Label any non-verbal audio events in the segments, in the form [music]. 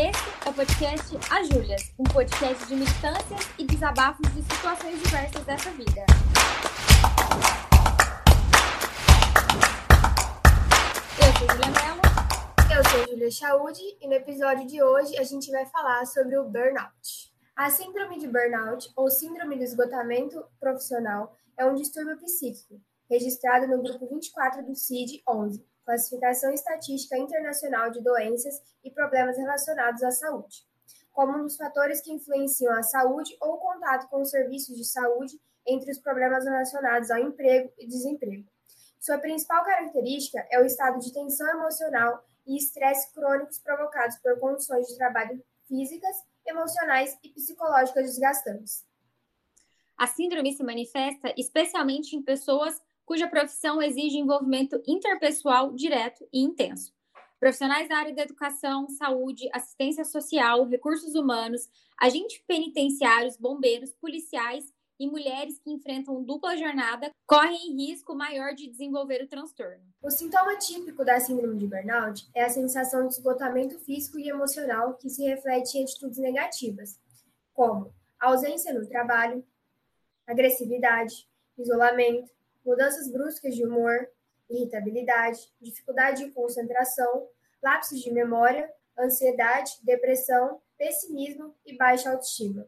Esse é o podcast A Júlias, um podcast de militâncias e desabafos de situações diversas dessa vida. Eu sou Julia Mello. Eu sou Julia Chaude e no episódio de hoje a gente vai falar sobre o burnout. A síndrome de burnout, ou síndrome do esgotamento profissional, é um distúrbio psíquico, registrado no grupo 24 do CID-11, Classificação Estatística Internacional de Doenças e Problemas Relacionados à Saúde, como um dos fatores que influenciam a saúde ou o contato com os serviços de saúde entre os problemas relacionados ao emprego e desemprego. Sua principal característica é o estado de tensão emocional e estresse crônicos provocados por condições de trabalho físicas, emocionais e psicológicas desgastantes. A síndrome se manifesta especialmente em pessoas cuja profissão exige envolvimento interpessoal direto e intenso. Profissionais da área da educação, saúde, assistência social, recursos humanos, agentes penitenciários, bombeiros, policiais e mulheres que enfrentam dupla jornada correm risco maior de desenvolver o transtorno. O sintoma típico da síndrome de burnout é a sensação de esgotamento físico e emocional que se reflete em atitudes negativas, como ausência no trabalho, agressividade, isolamento, mudanças bruscas de humor, irritabilidade, dificuldade de concentração, lapsos de memória, ansiedade, depressão, pessimismo e baixa autoestima.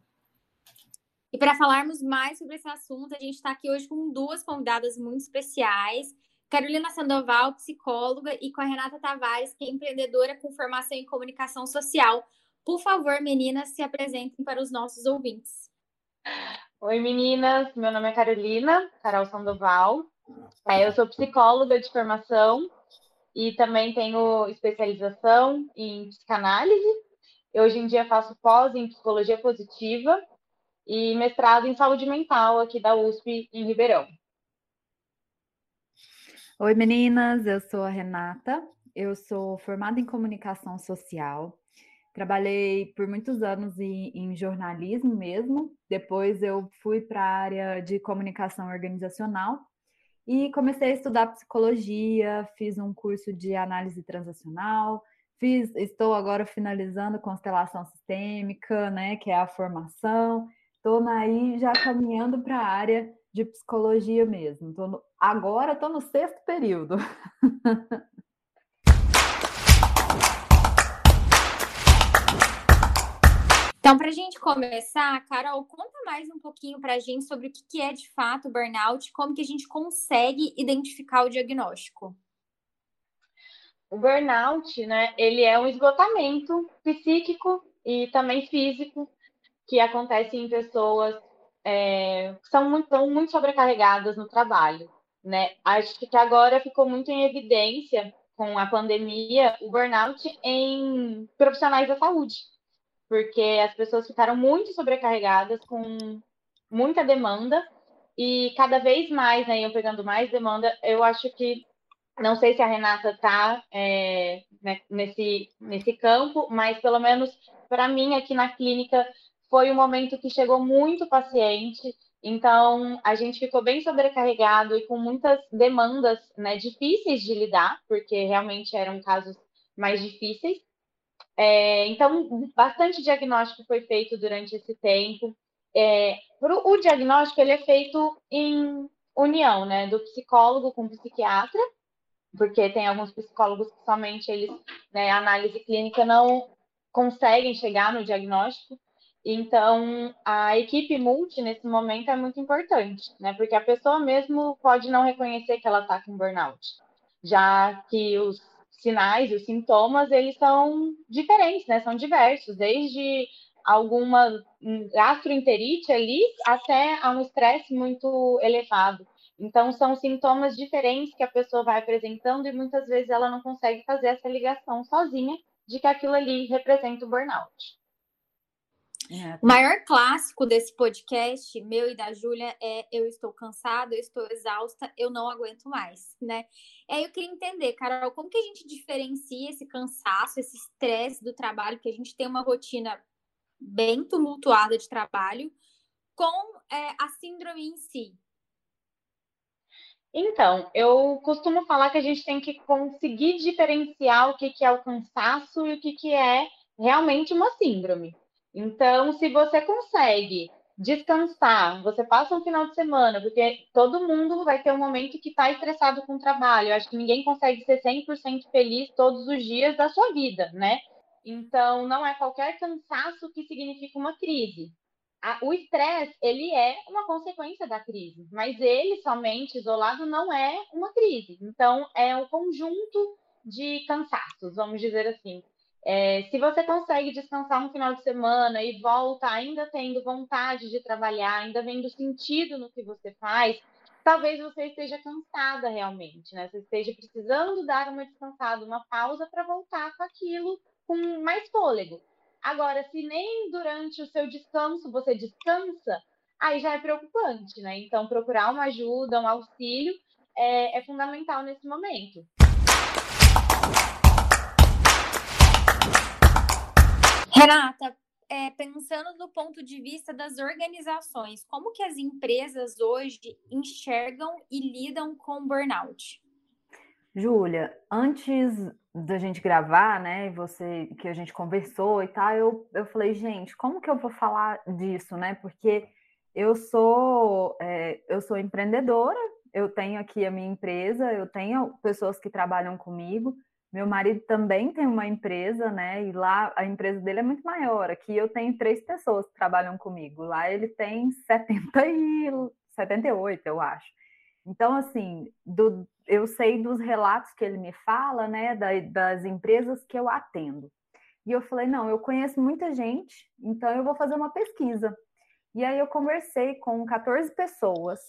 E para falarmos mais sobre esse assunto, a gente está aqui hoje com duas convidadas muito especiais. Carolina Sandoval, psicóloga, e com a Renata Tavares, que é empreendedora com formação em comunicação social. Por favor, meninas, se apresentem para os nossos ouvintes. Oi, meninas. Meu nome é Carolina, Carol Sandoval. É, eu sou psicóloga de formação e também tenho especialização em psicanálise. Eu, hoje em dia faço pós em psicologia positiva e mestrado em saúde mental aqui da USP em Ribeirão. Oi, meninas, eu sou a Renata, eu sou formada em comunicação social, trabalhei por muitos anos em, em jornalismo mesmo, depois eu fui para a área de comunicação organizacional e comecei a estudar psicologia, fiz um curso de análise transacional, fiz, estou agora finalizando constelação sistêmica, né, que é a formação, Estou aí já caminhando para a área de psicologia mesmo. Tô no, agora estou no sexto período. [laughs] Então, para a gente começar, Carol, conta mais um pouquinho para a gente sobre o que é de fato o burnout, como que a gente consegue identificar o diagnóstico. O burnout, né, ele é um esgotamento psíquico e também físico que acontece em pessoas é, que são muito, são muito sobrecarregadas no trabalho. Né? Acho que agora ficou muito em evidência com a pandemia o burnout em profissionais da saúde, porque as pessoas ficaram muito sobrecarregadas com muita demanda e cada vez mais, né, eu pegando mais demanda, eu acho que não sei se a Renata está é, né, nesse, nesse campo, mas pelo menos para mim aqui na clínica foi um momento que chegou muito paciente, então a gente ficou bem sobrecarregado e com muitas demandas né, difíceis de lidar, porque realmente eram casos mais difíceis. É, então, bastante diagnóstico foi feito durante esse tempo. É, pro, o diagnóstico ele é feito em união, né, do psicólogo com o psiquiatra, porque tem alguns psicólogos que somente eles, né, análise clínica não conseguem chegar no diagnóstico. Então, a equipe multi, nesse momento, é muito importante, né? Porque a pessoa mesmo pode não reconhecer que ela está com burnout, já que os sinais, os sintomas, eles são diferentes, né? São diversos, desde alguma gastroenterite ali até a um estresse muito elevado. Então, são sintomas diferentes que a pessoa vai apresentando e muitas vezes ela não consegue fazer essa ligação sozinha de que aquilo ali representa o burnout. É. O maior clássico desse podcast, meu e da Júlia, é eu estou cansada, eu estou exausta, eu não aguento mais, né? E aí eu queria entender, Carol, como que a gente diferencia esse cansaço, esse estresse do trabalho, que a gente tem uma rotina bem tumultuada de trabalho, com é, a síndrome em si? Então, eu costumo falar que a gente tem que conseguir diferenciar o que, que é o cansaço e o que, que é realmente uma síndrome. Então, se você consegue descansar, você passa um final de semana, porque todo mundo vai ter um momento que está estressado com o trabalho. Eu acho que ninguém consegue ser 100% feliz todos os dias da sua vida, né? Então, não é qualquer cansaço que significa uma crise. O estresse, ele é uma consequência da crise, mas ele somente isolado não é uma crise. Então, é um conjunto de cansaços, vamos dizer assim. É, se você consegue descansar no final de semana e volta ainda tendo vontade de trabalhar, ainda vendo sentido no que você faz, talvez você esteja cansada realmente, né? Você esteja precisando dar uma descansada, uma pausa para voltar com aquilo com mais fôlego. Agora, se nem durante o seu descanso você descansa, aí já é preocupante, né? Então, procurar uma ajuda, um auxílio é, é fundamental nesse momento. Renata, é, pensando do ponto de vista das organizações, como que as empresas hoje enxergam e lidam com burnout? Júlia, antes da gente gravar, né, você que a gente conversou e tal, eu, eu falei, gente, como que eu vou falar disso, né? Porque eu sou é, eu sou empreendedora, eu tenho aqui a minha empresa, eu tenho pessoas que trabalham comigo, meu marido também tem uma empresa, né? E lá a empresa dele é muito maior. Aqui eu tenho três pessoas que trabalham comigo. Lá ele tem 70 e 78, eu acho. Então, assim, do, eu sei dos relatos que ele me fala, né? Da, das empresas que eu atendo. E eu falei, não, eu conheço muita gente, então eu vou fazer uma pesquisa. E aí eu conversei com 14 pessoas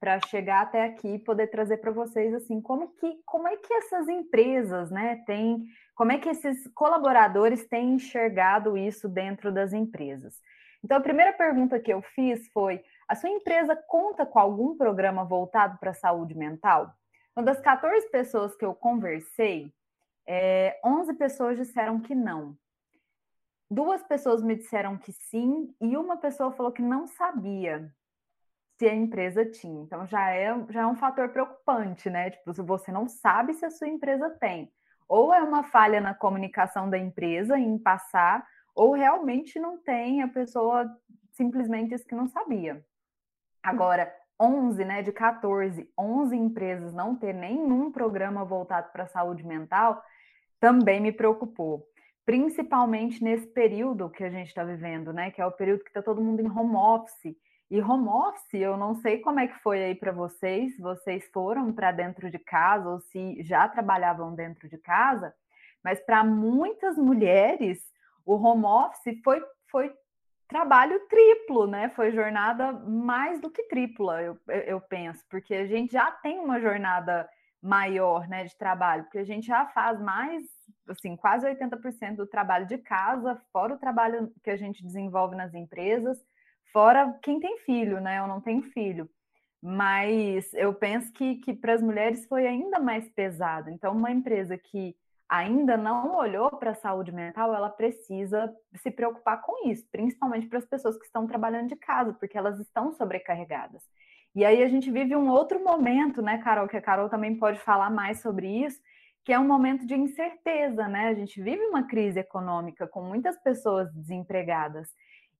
para chegar até aqui e poder trazer para vocês assim como que como é que essas empresas né têm como é que esses colaboradores têm enxergado isso dentro das empresas? Então a primeira pergunta que eu fiz foi a sua empresa conta com algum programa voltado para a saúde mental? Uma das 14 pessoas que eu conversei é, 11 pessoas disseram que não. Duas pessoas me disseram que sim e uma pessoa falou que não sabia se a empresa tinha. Então já é, já é um fator preocupante, né? Tipo, se você não sabe se a sua empresa tem. Ou é uma falha na comunicação da empresa em passar, ou realmente não tem, a pessoa simplesmente disse que não sabia. Agora, 11, né, de 14, 11 empresas não ter nenhum programa voltado para a saúde mental, também me preocupou. Principalmente nesse período que a gente está vivendo, né, que é o período que está todo mundo em home office, e home office, eu não sei como é que foi aí para vocês, vocês foram para dentro de casa ou se já trabalhavam dentro de casa, mas para muitas mulheres, o home office foi, foi trabalho triplo, né? Foi jornada mais do que tripla, eu, eu penso, porque a gente já tem uma jornada maior, né, de trabalho, porque a gente já faz mais, assim, quase 80% do trabalho de casa, fora o trabalho que a gente desenvolve nas empresas, Fora quem tem filho, né? Eu não tenho filho. Mas eu penso que, que para as mulheres foi ainda mais pesado. Então, uma empresa que ainda não olhou para a saúde mental, ela precisa se preocupar com isso, principalmente para as pessoas que estão trabalhando de casa, porque elas estão sobrecarregadas. E aí a gente vive um outro momento, né, Carol, que a Carol também pode falar mais sobre isso, que é um momento de incerteza, né? A gente vive uma crise econômica com muitas pessoas desempregadas.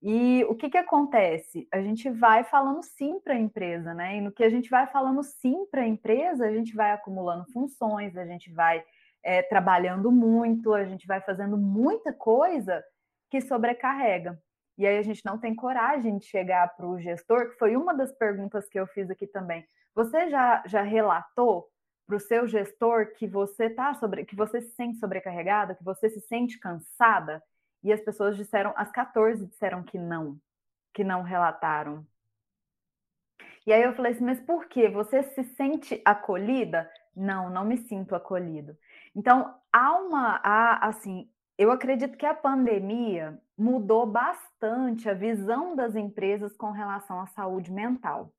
E o que, que acontece? A gente vai falando sim para a empresa, né? E no que a gente vai falando sim para a empresa, a gente vai acumulando funções, a gente vai é, trabalhando muito, a gente vai fazendo muita coisa que sobrecarrega. E aí a gente não tem coragem de chegar para o gestor, que foi uma das perguntas que eu fiz aqui também. Você já, já relatou para o seu gestor que você tá sobre, que você se sente sobrecarregada, que você se sente cansada? E as pessoas disseram, as 14 disseram que não, que não relataram. E aí eu falei assim, mas por quê? Você se sente acolhida? Não, não me sinto acolhido. Então, há uma, há, assim, eu acredito que a pandemia mudou bastante a visão das empresas com relação à saúde mental.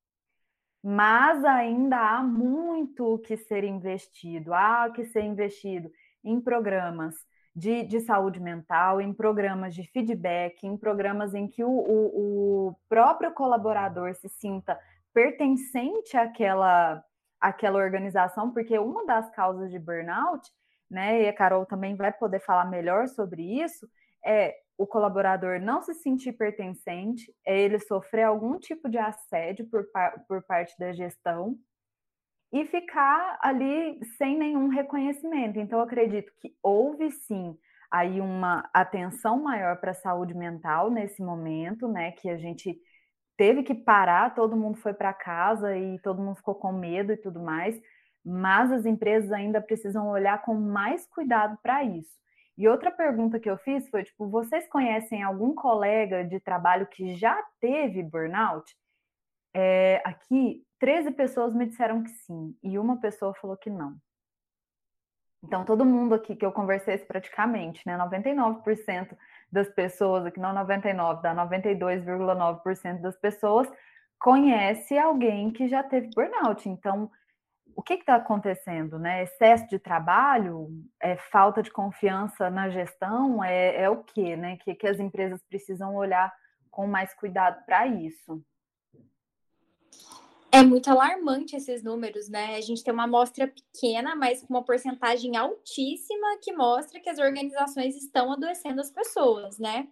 Mas ainda há muito que ser investido, há que ser investido em programas de, de saúde mental, em programas de feedback, em programas em que o, o, o próprio colaborador se sinta pertencente àquela, àquela organização, porque uma das causas de burnout, né, e a Carol também vai poder falar melhor sobre isso, é o colaborador não se sentir pertencente, é ele sofrer algum tipo de assédio por, por parte da gestão e ficar ali sem nenhum reconhecimento. Então, acredito que houve sim aí uma atenção maior para a saúde mental nesse momento, né? Que a gente teve que parar, todo mundo foi para casa e todo mundo ficou com medo e tudo mais, mas as empresas ainda precisam olhar com mais cuidado para isso. E outra pergunta que eu fiz foi, tipo, vocês conhecem algum colega de trabalho que já teve burnout? É, aqui, 13 pessoas me disseram que sim, e uma pessoa falou que não. Então, todo mundo aqui que eu conversei praticamente, né, 99% das pessoas, aqui não 99, dá 92,9% das pessoas conhece alguém que já teve burnout. Então, o que está acontecendo, né? Excesso de trabalho, é falta de confiança na gestão, é, é o que, né? Que, que as empresas precisam olhar com mais cuidado para isso. É muito alarmante esses números, né? A gente tem uma amostra pequena, mas com uma porcentagem altíssima que mostra que as organizações estão adoecendo as pessoas, né?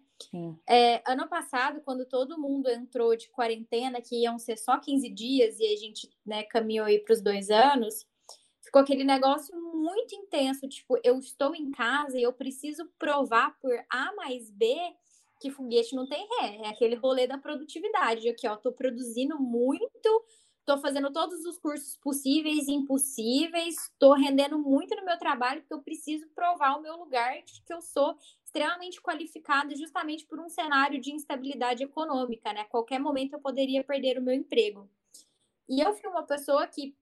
É, ano passado, quando todo mundo entrou de quarentena, que iam ser só 15 dias, e a gente né, caminhou aí para os dois anos, ficou aquele negócio muito intenso, tipo, eu estou em casa e eu preciso provar por A mais B que foguete não tem ré, é aquele rolê da produtividade, aqui, ó, tô produzindo muito, tô fazendo todos os cursos possíveis e impossíveis, tô rendendo muito no meu trabalho, porque eu preciso provar o meu lugar de que eu sou extremamente qualificada justamente por um cenário de instabilidade econômica, né? Qualquer momento eu poderia perder o meu emprego. E eu fui uma pessoa que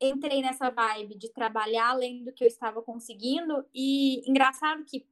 entrei nessa vibe de trabalhar além do que eu estava conseguindo e engraçado que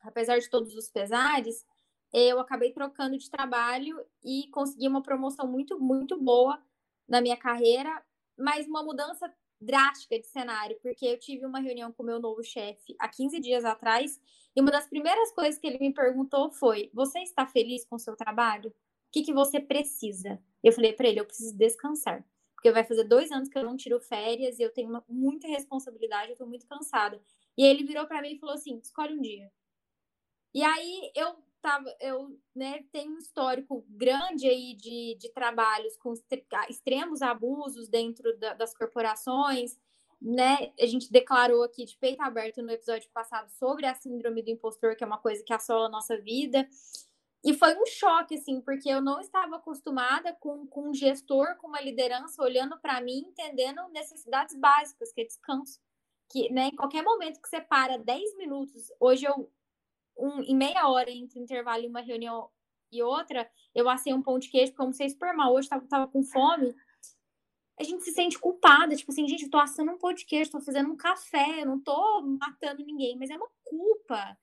apesar de todos os pesares, eu acabei trocando de trabalho e consegui uma promoção muito muito boa na minha carreira, mas uma mudança drástica de cenário, porque eu tive uma reunião com o meu novo chefe há 15 dias atrás, e uma das primeiras coisas que ele me perguntou foi: Você está feliz com o seu trabalho? O que, que você precisa? Eu falei para ele: Eu preciso descansar, porque vai fazer dois anos que eu não tiro férias e eu tenho uma, muita responsabilidade, eu estou muito cansada. E ele virou para mim e falou assim: Escolhe um dia. E aí eu tava, eu né, tenho um histórico grande aí de, de trabalhos com extremos abusos dentro da, das corporações, né? A gente declarou aqui de peito aberto no episódio passado sobre a síndrome do impostor, que é uma coisa que assola a nossa vida. E foi um choque, assim, porque eu não estava acostumada com, com um gestor, com uma liderança olhando para mim, entendendo necessidades básicas, que é descanso. Que, né, em qualquer momento que você para 10 minutos, hoje eu um, em meia hora entre intervalo e uma reunião e outra, eu assei um pão de queijo, porque eu almocei super mal hoje, tava, tava com fome. A gente se sente culpada, tipo assim, gente, eu tô assando um pão de queijo, tô fazendo um café, eu não tô matando ninguém, mas é uma culpa.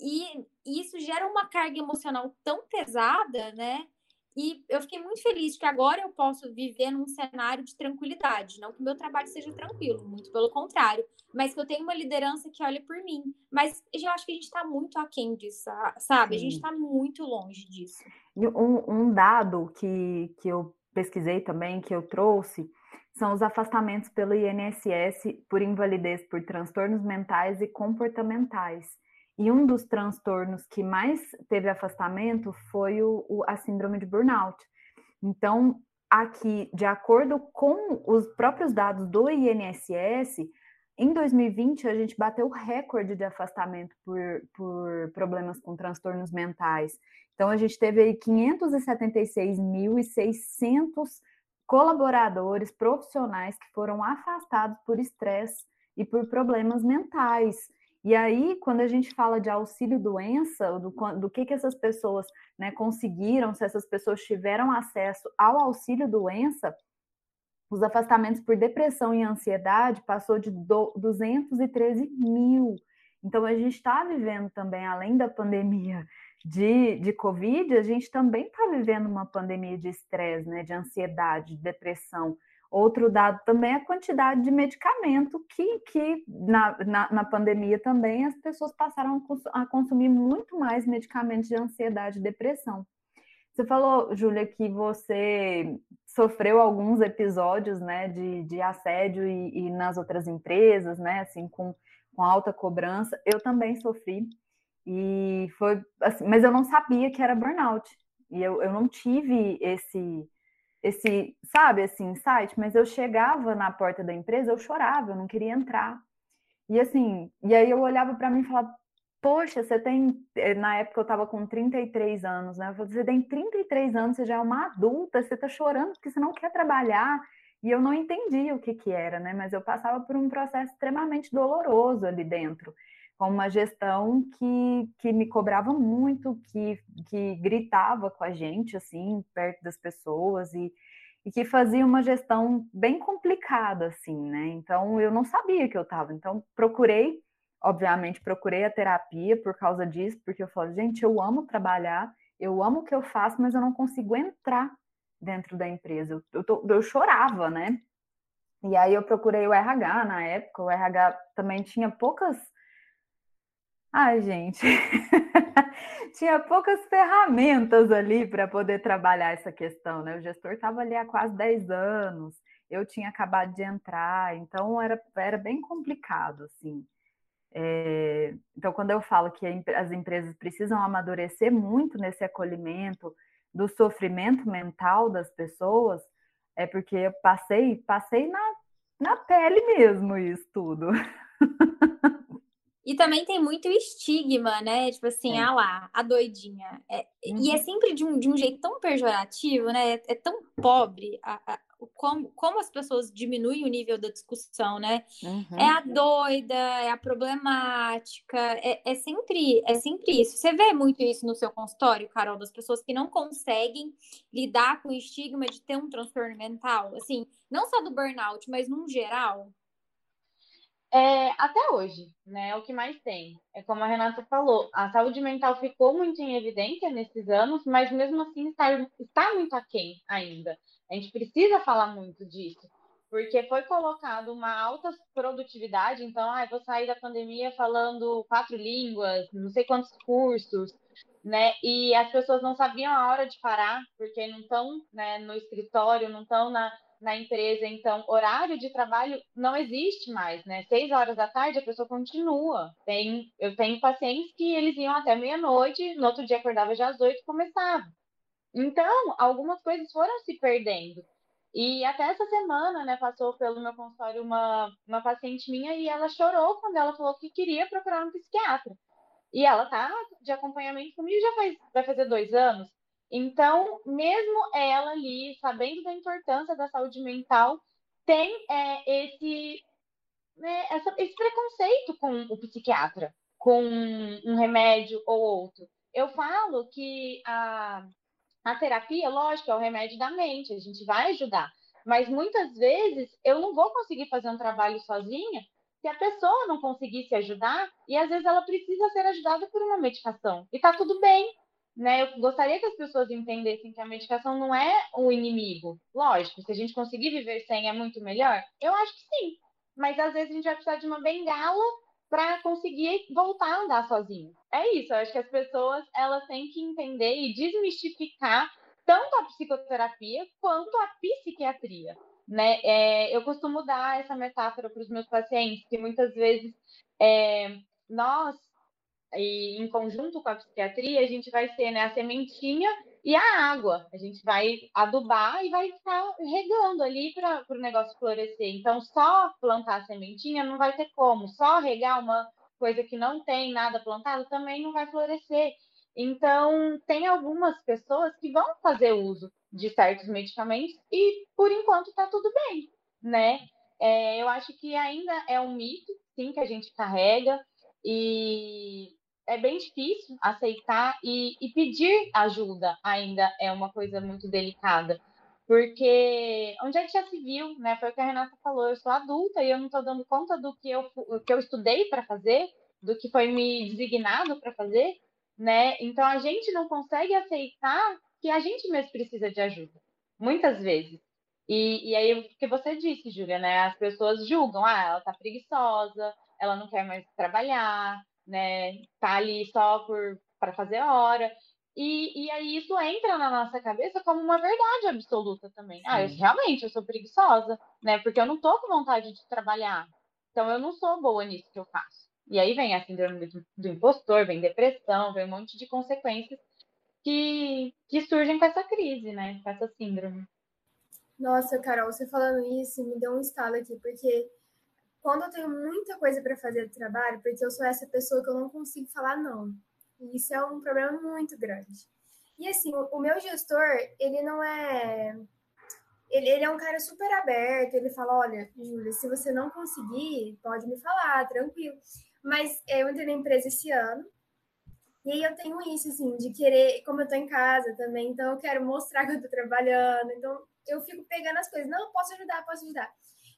E, e isso gera uma carga emocional tão pesada, né? E eu fiquei muito feliz que agora eu posso viver num cenário de tranquilidade. Não que o meu trabalho seja tranquilo, muito pelo contrário. Mas que eu tenho uma liderança que olha por mim. Mas eu acho que a gente está muito aquém disso, sabe? Sim. A gente está muito longe disso. Um, um dado que, que eu pesquisei também, que eu trouxe, são os afastamentos pelo INSS por invalidez por transtornos mentais e comportamentais. E um dos transtornos que mais teve afastamento foi o, o, a síndrome de burnout. Então, aqui, de acordo com os próprios dados do INSS, em 2020 a gente bateu o recorde de afastamento por, por problemas com transtornos mentais. Então, a gente teve aí 576.600 colaboradores profissionais que foram afastados por estresse e por problemas mentais. E aí, quando a gente fala de auxílio doença, do, do que, que essas pessoas né, conseguiram, se essas pessoas tiveram acesso ao auxílio doença, os afastamentos por depressão e ansiedade passou de do, 213 mil. Então, a gente está vivendo também, além da pandemia de, de Covid, a gente também está vivendo uma pandemia de estresse, né, de ansiedade, de depressão. Outro dado também é a quantidade de medicamento que, que na, na, na pandemia também as pessoas passaram a consumir muito mais medicamentos de ansiedade e depressão. Você falou, Júlia, que você sofreu alguns episódios né, de, de assédio e, e, nas outras empresas, né, assim, com, com alta cobrança. Eu também sofri. E foi assim, mas eu não sabia que era burnout. E eu, eu não tive esse, esse, sabe, esse insight, mas eu chegava na porta da empresa, eu chorava, eu não queria entrar. E assim, e aí eu olhava para mim e falava, poxa, você tem, eh, na época eu estava com 33 anos, né? Eu falei, você tem 33 anos, você já é uma adulta, você está chorando porque você não quer trabalhar. E eu não entendia o que que era, né? Mas eu passava por um processo extremamente doloroso ali dentro com uma gestão que, que me cobrava muito, que, que gritava com a gente, assim, perto das pessoas, e, e que fazia uma gestão bem complicada, assim, né? Então, eu não sabia que eu estava. Então, procurei, obviamente, procurei a terapia por causa disso, porque eu falei, gente, eu amo trabalhar, eu amo o que eu faço, mas eu não consigo entrar dentro da empresa. Eu, tô, eu chorava, né? E aí eu procurei o RH na época, o RH também tinha poucas Ai, gente, [laughs] tinha poucas ferramentas ali para poder trabalhar essa questão, né? O gestor estava ali há quase 10 anos, eu tinha acabado de entrar, então era, era bem complicado, assim. É, então, quando eu falo que as empresas precisam amadurecer muito nesse acolhimento do sofrimento mental das pessoas, é porque eu passei, passei na, na pele mesmo isso tudo. [laughs] E também tem muito estigma, né? Tipo assim, é. ah lá, a doidinha. É, uhum. E é uhum. sempre de um, de um jeito tão pejorativo, né? É, é tão pobre a, a, como, como as pessoas diminuem o nível da discussão, né? Uhum. É a doida, é a problemática, é, é, sempre, é sempre isso. Você vê muito isso no seu consultório, Carol, das pessoas que não conseguem lidar com o estigma de ter um transtorno mental, assim, não só do burnout, mas num geral. É, até hoje, né? É o que mais tem. É como a Renata falou, a saúde mental ficou muito em evidência nesses anos, mas mesmo assim está, está muito aquém ainda. A gente precisa falar muito disso, porque foi colocado uma alta produtividade, então, ah, vou sair da pandemia falando quatro línguas, não sei quantos cursos, né? E as pessoas não sabiam a hora de parar, porque não estão né, no escritório, não estão na na empresa, então, horário de trabalho não existe mais, né? Seis horas da tarde a pessoa continua. Tem, eu tenho pacientes que eles iam até meia-noite, no outro dia acordava já às oito e começava. Então, algumas coisas foram se perdendo. E até essa semana, né, passou pelo meu consultório uma, uma paciente minha e ela chorou quando ela falou que queria procurar um psiquiatra. E ela tá de acompanhamento comigo já faz, vai fazer dois anos. Então, mesmo ela ali, sabendo da importância da saúde mental, tem é, esse, né, essa, esse preconceito com o psiquiatra, com um remédio ou outro. Eu falo que a, a terapia, lógico, é o remédio da mente, a gente vai ajudar. Mas muitas vezes eu não vou conseguir fazer um trabalho sozinha se a pessoa não conseguir se ajudar, e às vezes ela precisa ser ajudada por uma medicação. E tá tudo bem, né, eu gostaria que as pessoas entendessem que a medicação não é o inimigo. Lógico, se a gente conseguir viver sem é muito melhor? Eu acho que sim. Mas às vezes a gente vai precisar de uma bengala para conseguir voltar a andar sozinho. É isso, eu acho que as pessoas elas têm que entender e desmistificar tanto a psicoterapia quanto a psiquiatria. Né? É, eu costumo dar essa metáfora para os meus pacientes, que muitas vezes é, nós e em conjunto com a psiquiatria, a gente vai ser né, a sementinha e a água. A gente vai adubar e vai ficar regando ali para o negócio florescer. Então, só plantar a sementinha não vai ter como. Só regar uma coisa que não tem nada plantado também não vai florescer. Então, tem algumas pessoas que vão fazer uso de certos medicamentos e, por enquanto, está tudo bem, né? É, eu acho que ainda é um mito, sim, que a gente carrega. E é bem difícil aceitar e, e, pedir ajuda ainda é uma coisa muito delicada. Porque onde é que já se viu, né? Foi o que a Renata falou, eu sou adulta e eu não estou dando conta do que eu, que eu estudei para fazer, do que foi me designado para fazer, né? Então a gente não consegue aceitar que a gente mesmo precisa de ajuda, muitas vezes. E, e aí o que você disse, Júlia, né? As pessoas julgam, ah, ela tá preguiçosa, ela não quer mais trabalhar, né? Tá ali só por para fazer hora. E, e aí isso entra na nossa cabeça como uma verdade absoluta também. Sim. Ah, eu, realmente eu sou preguiçosa, né? Porque eu não tô com vontade de trabalhar. Então eu não sou boa nisso que eu faço. E aí vem a síndrome do, do impostor, vem depressão, vem um monte de consequências que, que surgem com essa crise, né? Com essa síndrome. Nossa, Carol, você falando isso me deu um estalo aqui, porque quando eu tenho muita coisa para fazer do trabalho, porque eu sou essa pessoa que eu não consigo falar não. E isso é um problema muito grande. E assim, o, meu gestor, ele não é. Ele, ele é um cara super aberto, ele fala: olha, Júlia, se você não conseguir, pode me falar, tranquilo. Mas eu entrei na empresa esse ano, e aí eu tenho isso, assim, de querer, como eu tô em casa também, então eu quero mostrar que eu tô trabalhando, então eu fico pegando as coisas, não, posso ajudar, posso ajudar.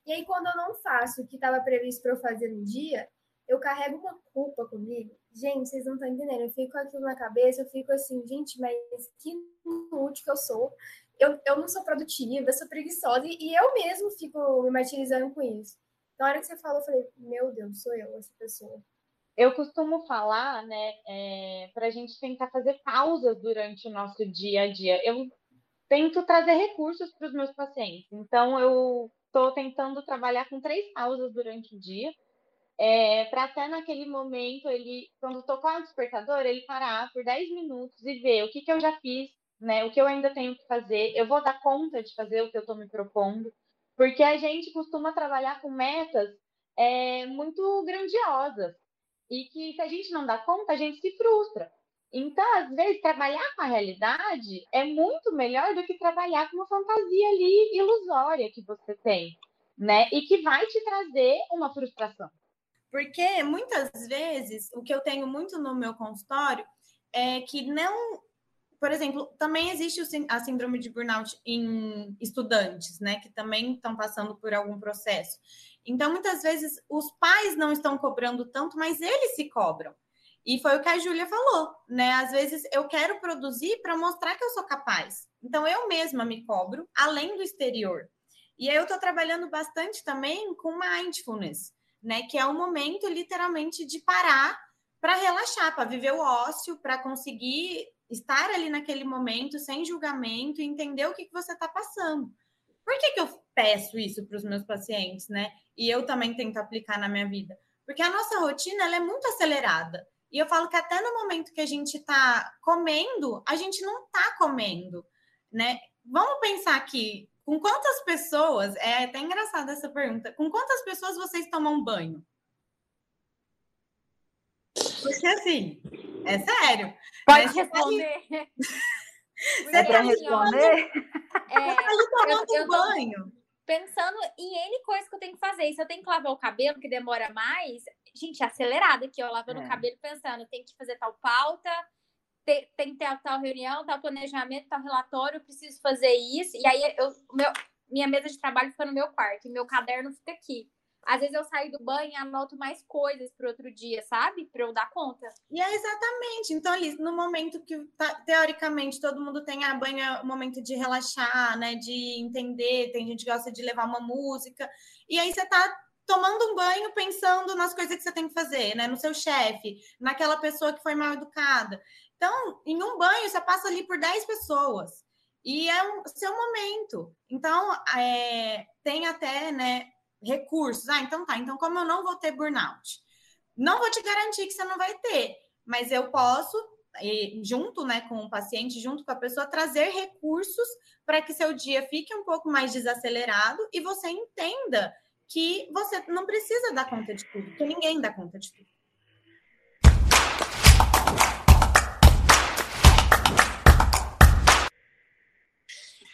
E aí, quando eu não faço o que estava previsto para eu fazer no dia, eu carrego uma culpa comigo. Gente, vocês não estão entendendo. Eu fico com aquilo na cabeça, eu fico assim, gente, mas que inútil que eu sou. Eu, eu não sou produtiva, eu sou preguiçosa, e, e eu mesmo fico me martirizando com isso. Na hora que você falou, eu falei, meu Deus, sou eu essa pessoa. Eu costumo falar, né, é, para a gente tentar fazer pausas durante o nosso dia a dia. Eu tento trazer recursos para os meus pacientes. Então, eu estou tentando trabalhar com três pausas durante o dia, é, para até naquele momento, ele, quando tocar o despertador, ele parar por 10 minutos e ver o que, que eu já fiz, né, o que eu ainda tenho que fazer, eu vou dar conta de fazer o que eu estou me propondo, porque a gente costuma trabalhar com metas é, muito grandiosas, e que se a gente não dá conta, a gente se frustra. Então, às vezes, trabalhar com a realidade é muito melhor do que trabalhar com uma fantasia ali ilusória que você tem, né? E que vai te trazer uma frustração. Porque muitas vezes o que eu tenho muito no meu consultório é que não. Por exemplo, também existe a síndrome de burnout em estudantes, né? Que também estão passando por algum processo. Então, muitas vezes, os pais não estão cobrando tanto, mas eles se cobram. E foi o que a Júlia falou, né? Às vezes eu quero produzir para mostrar que eu sou capaz. Então eu mesma me cobro além do exterior. E aí eu estou trabalhando bastante também com mindfulness, né? Que é o momento literalmente de parar para relaxar, para viver o ócio, para conseguir estar ali naquele momento sem julgamento e entender o que, que você está passando. Por que, que eu peço isso para os meus pacientes, né? E eu também tento aplicar na minha vida? Porque a nossa rotina ela é muito acelerada. E eu falo que até no momento que a gente está comendo, a gente não está comendo, né? Vamos pensar aqui, com quantas pessoas, é até engraçada essa pergunta, com quantas pessoas vocês tomam banho? Porque assim, é sério. Pode né? responder. Você para responder? É, eu, tomando eu, eu banho. Pensando em N coisas que eu tenho que fazer. Se eu tenho que lavar o cabelo, que demora mais, gente, acelerada aqui, ó, lavando é. o cabelo, pensando, tem que fazer tal pauta, tem, tem que ter tal reunião, tal planejamento, tal relatório, preciso fazer isso. E aí, eu, meu, minha mesa de trabalho fica no meu quarto, e meu caderno fica aqui. Às vezes eu saio do banho e anoto mais coisas para outro dia, sabe? Para eu dar conta. E é exatamente. Então, ali, no momento que, tá, teoricamente, todo mundo tem a banho, é o momento de relaxar, né? De entender. Tem gente que gosta de levar uma música. E aí você tá tomando um banho pensando nas coisas que você tem que fazer, né? No seu chefe, naquela pessoa que foi mal educada. Então, em um banho, você passa ali por 10 pessoas. E é o seu momento. Então, é, tem até, né, recursos. Ah, então tá. Então, como eu não vou ter burnout? Não vou te garantir que você não vai ter, mas eu posso, junto né, com o paciente, junto com a pessoa, trazer recursos para que seu dia fique um pouco mais desacelerado e você entenda que você não precisa dar conta de tudo, que ninguém dá conta de tudo.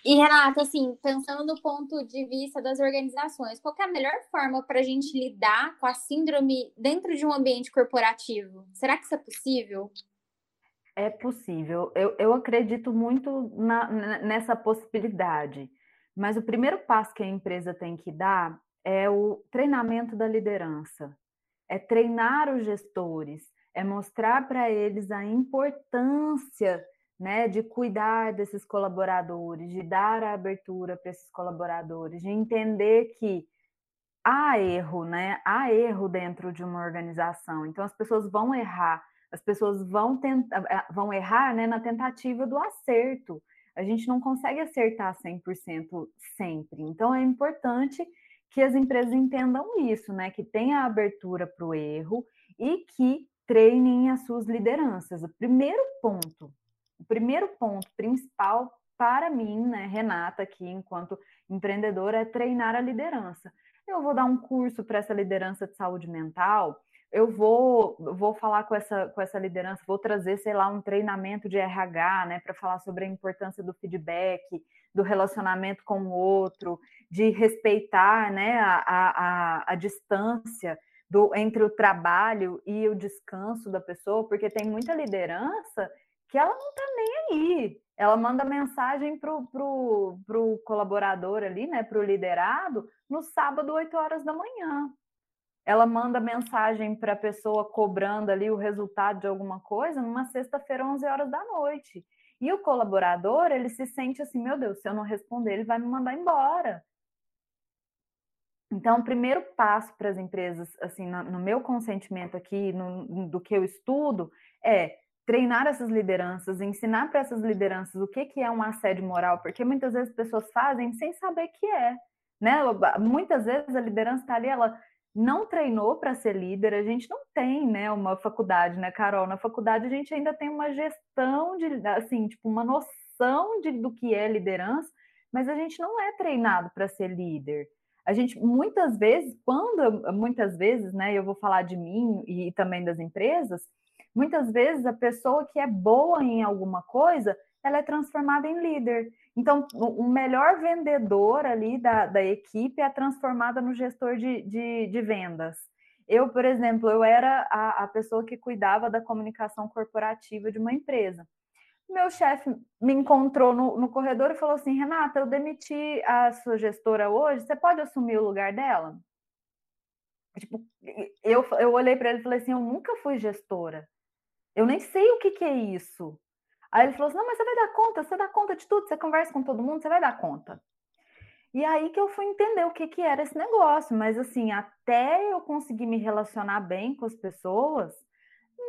E, Renata, assim, pensando no ponto de vista das organizações, qual é a melhor forma para a gente lidar com a síndrome dentro de um ambiente corporativo? Será que isso é possível? É possível. Eu, eu acredito muito na, nessa possibilidade. Mas o primeiro passo que a empresa tem que dar é o treinamento da liderança, é treinar os gestores, é mostrar para eles a importância né, de cuidar desses colaboradores, de dar a abertura para esses colaboradores, de entender que há erro, né? Há erro dentro de uma organização. Então as pessoas vão errar, as pessoas vão tentar, vão errar, né, na tentativa do acerto. A gente não consegue acertar 100% sempre. Então é importante que as empresas entendam isso, né? Que tenha abertura para o erro e que treinem as suas lideranças. O primeiro ponto, o primeiro ponto principal para mim, né, Renata, aqui enquanto empreendedora, é treinar a liderança. Eu vou dar um curso para essa liderança de saúde mental, eu vou, vou falar com essa, com essa liderança, vou trazer, sei lá, um treinamento de RH, né, para falar sobre a importância do feedback, do relacionamento com o outro, de respeitar, né, a, a, a distância do, entre o trabalho e o descanso da pessoa, porque tem muita liderança que ela não está nem aí. Ela manda mensagem para o pro, pro colaborador ali, né, para o liderado, no sábado, 8 horas da manhã ela manda mensagem para a pessoa cobrando ali o resultado de alguma coisa numa sexta-feira, 11 horas da noite. E o colaborador, ele se sente assim, meu Deus, se eu não responder, ele vai me mandar embora. Então, o primeiro passo para as empresas, assim, no, no meu consentimento aqui, no, do que eu estudo, é treinar essas lideranças, ensinar para essas lideranças o que, que é um assédio moral, porque muitas vezes as pessoas fazem sem saber que é. Né? Muitas vezes a liderança está ali, ela não treinou para ser líder, a gente não tem, né, uma faculdade, né, Carol? Na faculdade a gente ainda tem uma gestão de, assim, tipo, uma noção de, do que é liderança, mas a gente não é treinado para ser líder. A gente, muitas vezes, quando, muitas vezes, né, eu vou falar de mim e também das empresas, muitas vezes a pessoa que é boa em alguma coisa, ela é transformada em líder. Então, o melhor vendedor ali da, da equipe é transformada no gestor de, de, de vendas. Eu, por exemplo, eu era a, a pessoa que cuidava da comunicação corporativa de uma empresa. Meu chefe me encontrou no, no corredor e falou assim: Renata, eu demiti a sua gestora hoje, você pode assumir o lugar dela? Tipo, eu, eu olhei para ele e falei assim: eu nunca fui gestora. Eu nem sei o que, que é isso. Aí ele falou assim: não, mas você vai dar conta, você dá conta de tudo, você conversa com todo mundo, você vai dar conta. E aí que eu fui entender o que, que era esse negócio, mas assim, até eu conseguir me relacionar bem com as pessoas,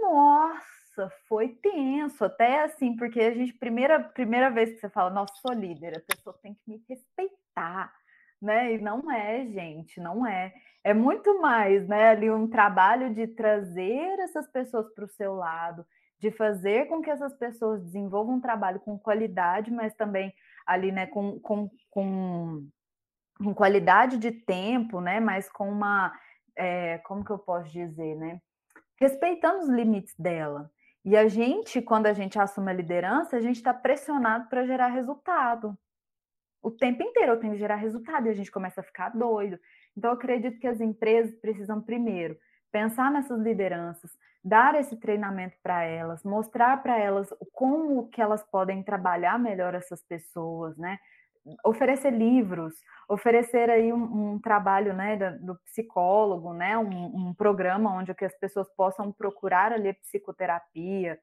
nossa, foi tenso, até assim, porque a gente, primeira, primeira vez que você fala, nossa, sou líder, a pessoa tem que me respeitar, né? E não é, gente, não é. É muito mais, né, ali um trabalho de trazer essas pessoas para o seu lado, de fazer com que essas pessoas desenvolvam um trabalho com qualidade, mas também ali, né, com, com, com, com qualidade de tempo, né, mas com uma, é, como que eu posso dizer, né, respeitando os limites dela. E a gente, quando a gente assume a liderança, a gente está pressionado para gerar resultado. O tempo inteiro eu tenho que gerar resultado e a gente começa a ficar doido. Então, eu acredito que as empresas precisam, primeiro, pensar nessas lideranças, dar esse treinamento para elas, mostrar para elas como que elas podem trabalhar melhor essas pessoas, né? Oferecer livros, oferecer aí um, um trabalho, né, do, psicólogo, né, um, um, programa onde que as pessoas possam procurar ali psicoterapia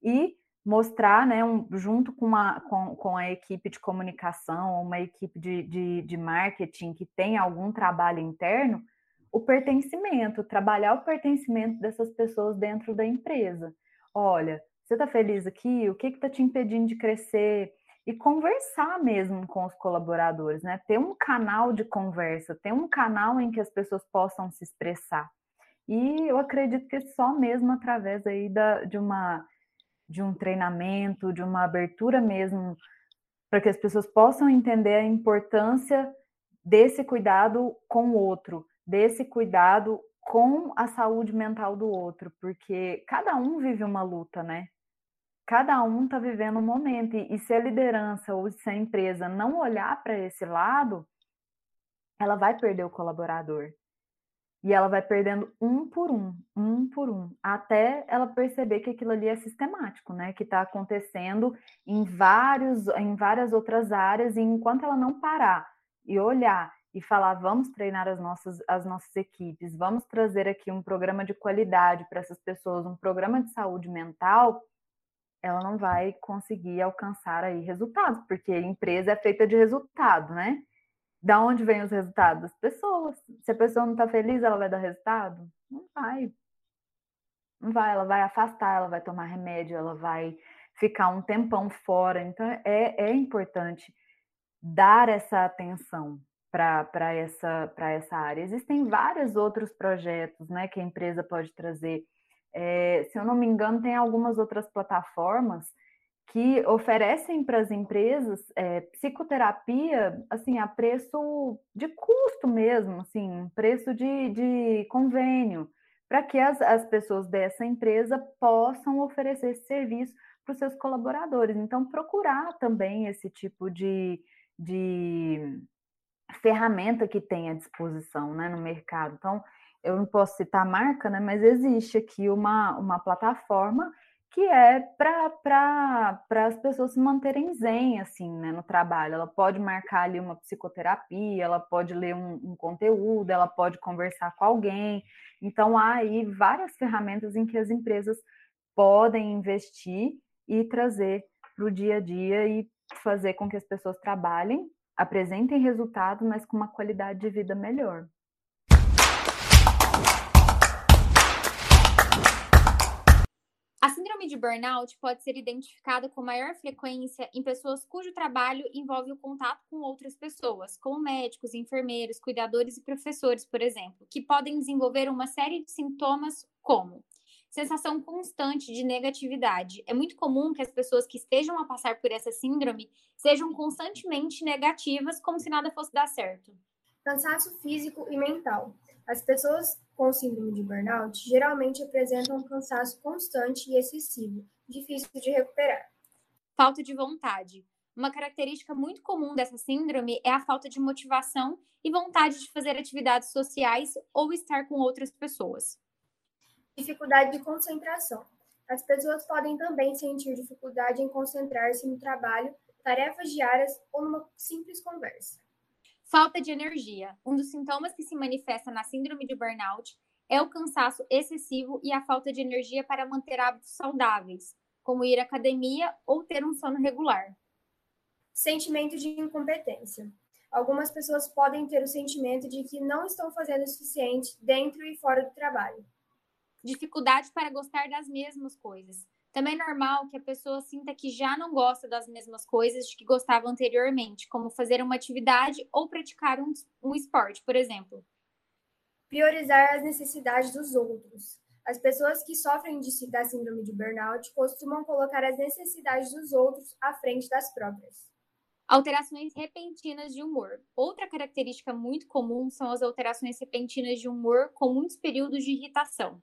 e mostrar, né, um, junto com, uma, com, com a equipe de comunicação, uma equipe de, de, de marketing que tem algum trabalho interno, o pertencimento, trabalhar o pertencimento dessas pessoas dentro da empresa. Olha, você está feliz aqui? O que está te impedindo de crescer? E conversar mesmo com os colaboradores, né? Ter um canal de conversa, ter um canal em que as pessoas possam se expressar. E eu acredito que só mesmo através aí da, de, uma, de um treinamento, de uma abertura mesmo, para que as pessoas possam entender a importância desse cuidado com o outro, desse cuidado com a saúde mental do outro, porque cada um vive uma luta, né? Cada um está vivendo um momento, e, e se a liderança ou se a empresa não olhar para esse lado, ela vai perder o colaborador. E ela vai perdendo um por um, um por um, até ela perceber que aquilo ali é sistemático, né? Que está acontecendo em, vários, em várias outras áreas, e enquanto ela não parar e olhar e falar, vamos treinar as nossas, as nossas equipes, vamos trazer aqui um programa de qualidade para essas pessoas, um programa de saúde mental, ela não vai conseguir alcançar aí resultados, porque empresa é feita de resultado, né? Da onde vem os resultados? Pessoas. Se a pessoa não está feliz, ela vai dar resultado? Não vai. Não vai, ela vai afastar, ela vai tomar remédio, ela vai ficar um tempão fora. Então, é, é importante dar essa atenção, para essa, essa área. Existem vários outros projetos né, que a empresa pode trazer É, se eu não me engano, tem algumas outras plataformas que oferecem para as empresas é, psicoterapia assim a preço de custo mesmo, assim, preço de, de convênio, para que as, as pessoas dessa empresa possam oferecer esse serviço para os seus colaboradores. Então, procurar também esse tipo de, de ferramenta que tem à disposição né, no mercado. Então, eu não posso citar a marca, né, mas existe aqui uma, uma plataforma que é para as pessoas se manterem zen, assim, né, no trabalho. Ela pode marcar ali uma psicoterapia, ela pode ler um, um, conteúdo, ela pode conversar com alguém. Então, há aí várias ferramentas em que as empresas podem investir e trazer para o dia a dia e fazer com que as pessoas trabalhem, apresentem resultados, mas com uma qualidade de vida melhor. A síndrome de burnout pode ser identificada com maior frequência em pessoas cujo trabalho envolve o contato com outras pessoas, como médicos, enfermeiros, cuidadores e professores, por exemplo, que podem desenvolver uma série de sintomas como sensação constante de negatividade. É muito comum que as pessoas que estejam a passar por essa síndrome sejam constantemente negativas, como se nada fosse dar certo. Cansaço físico e mental. As pessoas com síndrome de burnout geralmente apresentam um cansaço constante e excessivo, difícil de recuperar. Falta de vontade. Uma característica muito comum dessa síndrome é a falta de motivação e vontade de fazer atividades sociais ou estar com outras pessoas. Dificuldade de concentração. As pessoas podem também sentir dificuldade em concentrar-se no trabalho, tarefas diárias ou numa simples conversa. Falta de energia. Um dos sintomas que se manifesta na síndrome de burnout é o cansaço excessivo e a falta de energia para manter hábitos saudáveis, como ir à academia ou ter um sono regular. Sentimento de incompetência. Algumas pessoas podem ter o sentimento de que não estão fazendo o suficiente dentro e fora do trabalho. Dificuldade para gostar das mesmas coisas. Também é normal que a pessoa sinta que já não gosta das mesmas coisas de que gostava anteriormente, como fazer uma atividade ou praticar um, um esporte, por exemplo. Priorizar as necessidades dos outros. As pessoas que sofrem de, da síndrome de burnout costumam colocar as necessidades dos outros à frente das próprias. Alterações repentinas de humor. Outra característica muito comum são as alterações repentinas de humor com muitos períodos de irritação.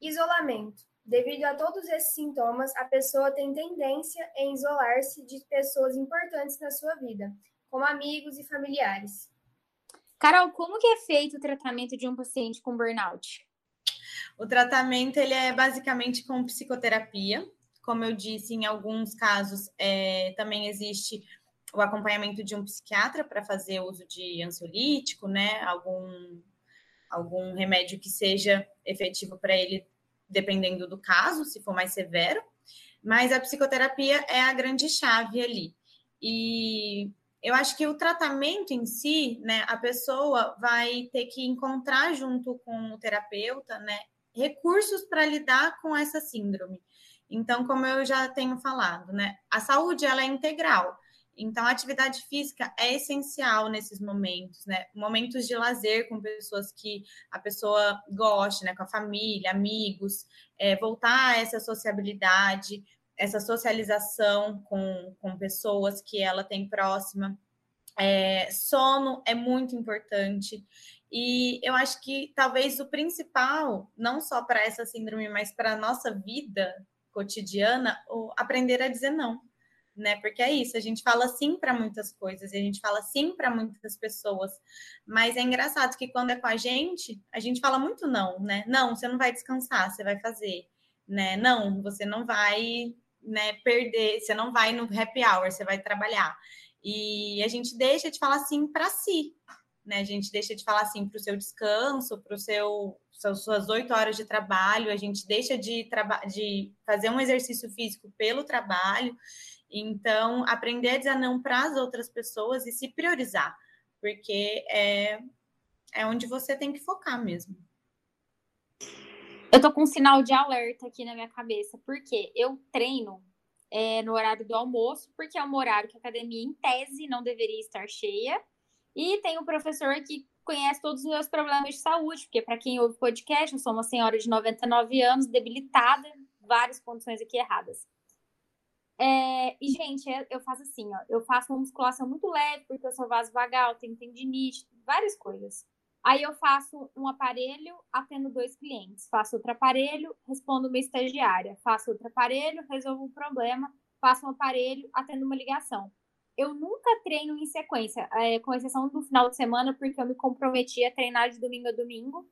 Isolamento. Devido a todos esses sintomas, a pessoa tem tendência em isolar-se de pessoas importantes na sua vida, como amigos e familiares. Carol, como que é feito o tratamento de um paciente com burnout? O tratamento ele é basicamente com psicoterapia. Como eu disse, em alguns casos é, também existe o acompanhamento de um psiquiatra para fazer uso de ansiolítico, né? Algum, algum remédio que seja efetivo para ele dependendo do caso, se for mais severo, mas a psicoterapia é a grande chave ali. E eu acho que o tratamento em si, né, a pessoa vai ter que encontrar junto com o terapeuta, né, recursos para lidar com essa síndrome. Então, como eu já tenho falado, né, a saúde ela é integral. Então, a atividade física é essencial nesses momentos, né? Momentos de lazer com pessoas que a pessoa goste, né? Com a família, amigos, é, voltar a essa sociabilidade, essa socialização com, com pessoas que ela tem próxima. É, sono é muito importante. E eu acho que talvez o principal, não só para essa síndrome, mas para a nossa vida cotidiana, o aprender a dizer não né? Porque é isso, a gente fala sim para muitas coisas, a gente fala sim para muitas pessoas, mas é engraçado que quando é com a gente, a gente fala muito não, né? Não, você não vai descansar, você vai fazer, né? Não, você não vai, né, perder, você não vai no happy hour, você vai trabalhar. E a gente deixa de falar sim para si, né? A gente deixa de falar assim para o seu descanso, para seu suas oito horas de trabalho, a gente deixa de, de fazer um exercício físico pelo trabalho. Então, aprender a dizer não para as outras pessoas e se priorizar, porque é, é onde você tem que focar mesmo. Eu tô com um sinal de alerta aqui na minha cabeça, porque eu treino é, no horário do almoço, porque é um horário que a academia, em tese, não deveria estar cheia. E tem um professor que conhece todos os meus problemas de saúde, porque para quem ouve podcast, eu sou uma senhora de 99 anos, debilitada, várias condições aqui erradas. É, e, gente, eu faço assim, ó, eu faço uma musculação muito leve, porque eu sou vasovagal, tenho tendinite, várias coisas. Aí eu faço um aparelho, atendo dois clientes. Faço outro aparelho, respondo uma estagiária. Faço outro aparelho, resolvo um problema. Faço um aparelho, atendo uma ligação. Eu nunca treino em sequência, é, com exceção do final de semana, porque eu me comprometi a treinar de domingo a domingo.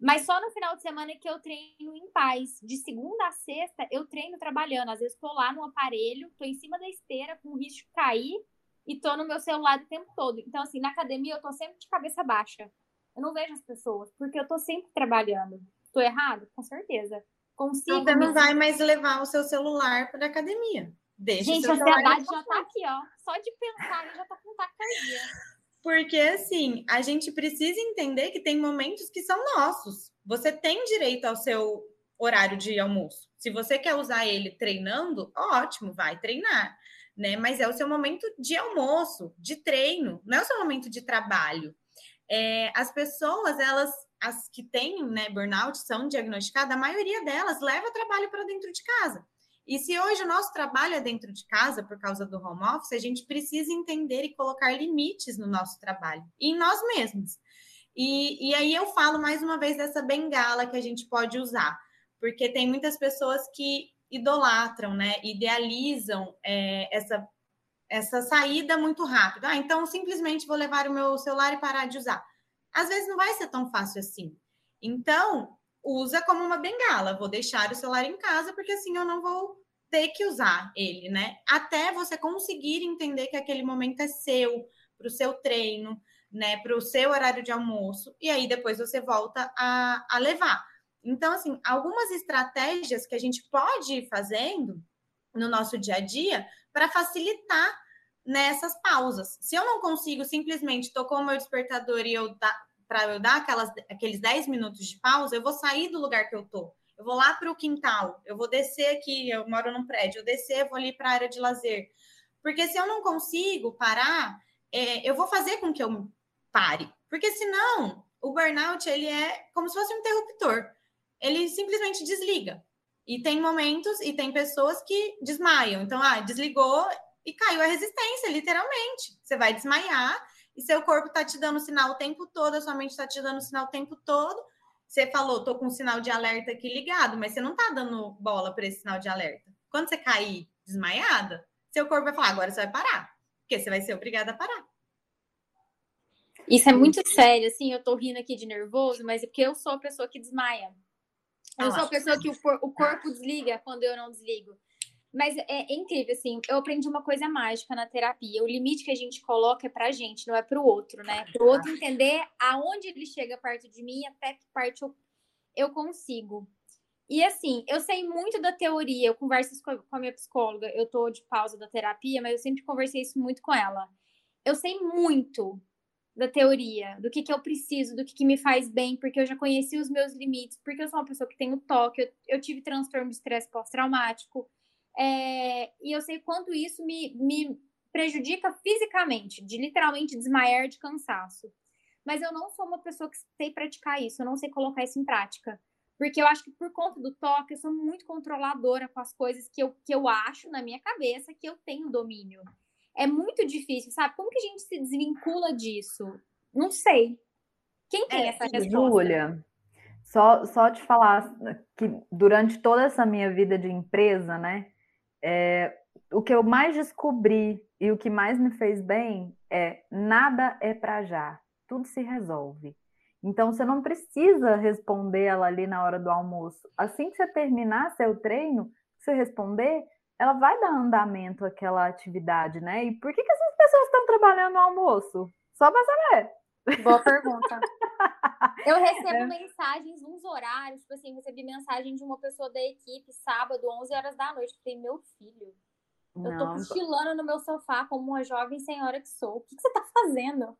Mas só no final de semana é que eu treino em paz. De segunda a sexta, eu treino trabalhando. Às vezes estou lá no aparelho, estou em cima da esteira com risco de cair e estou no meu celular o tempo todo. Então, assim, na academia eu estou sempre de cabeça baixa. Eu não vejo as pessoas, porque eu estou sempre trabalhando. Estou errado? Com certeza. Consigo. Você não vai mais levar o seu celular para a academia. Deixa Gente, a ansiedade já está aqui, ó. Só de pensar, já está com taquicardia. [laughs] Porque, assim, a gente precisa entender que tem momentos que são nossos. Você tem direito ao seu horário de almoço. Se você quer usar ele treinando, ótimo, vai treinar, né? Mas é o seu momento de almoço, de treino, não é o seu momento de trabalho. É, as pessoas, elas, as que têm né, burnout, são diagnosticadas, a maioria delas leva trabalho para dentro de casa. E se hoje o nosso trabalho é dentro de casa por causa do home office, a gente precisa entender e colocar limites no nosso trabalho e em nós mesmos. E, e aí eu falo mais uma vez dessa bengala que a gente pode usar, porque tem muitas pessoas que idolatram, né? Idealizam é, essa, essa saída muito rápida. Ah, então simplesmente vou levar o meu celular e parar de usar. Às vezes não vai ser tão fácil assim. Então, usa como uma bengala. Vou deixar o celular em casa, porque assim eu não vou ter que usar ele, né? Até você conseguir entender que aquele momento é seu, para o seu treino, né? Para o seu horário de almoço, e aí depois você volta a, a levar. Então, assim, algumas estratégias que a gente pode ir fazendo no nosso dia a dia para facilitar nessas pausas. Se eu não consigo simplesmente tocou o meu despertador e eu para eu dar aquelas, aqueles 10 minutos de pausa, eu vou sair do lugar que eu tô. Eu vou lá para o quintal, eu vou descer aqui, eu moro num prédio, eu descer, vou ali para a área de lazer. Porque se eu não consigo parar, é, eu vou fazer com que eu pare. Porque senão, o burnout, ele é como se fosse um interruptor. Ele simplesmente desliga. E tem momentos e tem pessoas que desmaiam. Então, ah, desligou e caiu a resistência, literalmente. Você vai desmaiar e seu corpo está te dando sinal o tempo todo, a sua mente está te dando sinal o tempo todo. Você falou, tô com um sinal de alerta aqui ligado, mas você não tá dando bola para esse sinal de alerta. Quando você cair desmaiada, seu corpo vai falar, agora você vai parar, porque você vai ser obrigada a parar. Isso é muito sério, assim, eu tô rindo aqui de nervoso, mas é porque eu sou a pessoa que desmaia. Eu ah, sou a pessoa que o, o corpo desliga quando eu não desligo. Mas é, é, incrível, assim, eu aprendi uma coisa mágica na terapia. O limite que a gente coloca é pra gente, não é pro outro, né? Pro outro entender aonde ele chega perto de mim, até que parte eu, eu consigo. E assim, eu sei muito da teoria, eu converso isso com a minha psicóloga, eu tô de pausa da terapia, mas eu sempre conversei isso muito com ela. Eu sei muito da teoria, do que, que eu preciso, do que, que me faz bem, porque eu já conheci os meus limites, porque eu sou uma pessoa que tem o toque, eu, eu tive transtorno de estresse pós-traumático, é, e eu sei quanto isso me, me prejudica fisicamente, de literalmente desmaiar de cansaço. Mas eu não sou uma pessoa que sei praticar isso, eu não sei colocar isso em prática. Porque eu acho que por conta do toque, eu sou muito controladora com as coisas que eu, que eu acho na minha cabeça que eu tenho domínio. É muito difícil, sabe? Como que a gente se desvincula disso? Não sei. Quem tem é, essa resposta? Júlia, só, só te falar que durante toda essa minha vida de empresa, né? É, o que eu mais descobri e o que mais me fez bem é nada é para já, tudo se resolve. Então você não precisa responder ela ali na hora do almoço. Assim que você terminar seu treino, você responder, ela vai dar andamento àquela atividade, né? E por que, que essas pessoas estão trabalhando no almoço? Só para saber. Boa pergunta. [laughs] Eu recebo é. mensagens nos horários, tipo assim, recebi mensagem de uma pessoa da equipe sábado, 11 horas da noite, que tem meu filho. Eu tô cochilando no meu sofá como uma jovem senhora que sou. O que, que você tá fazendo?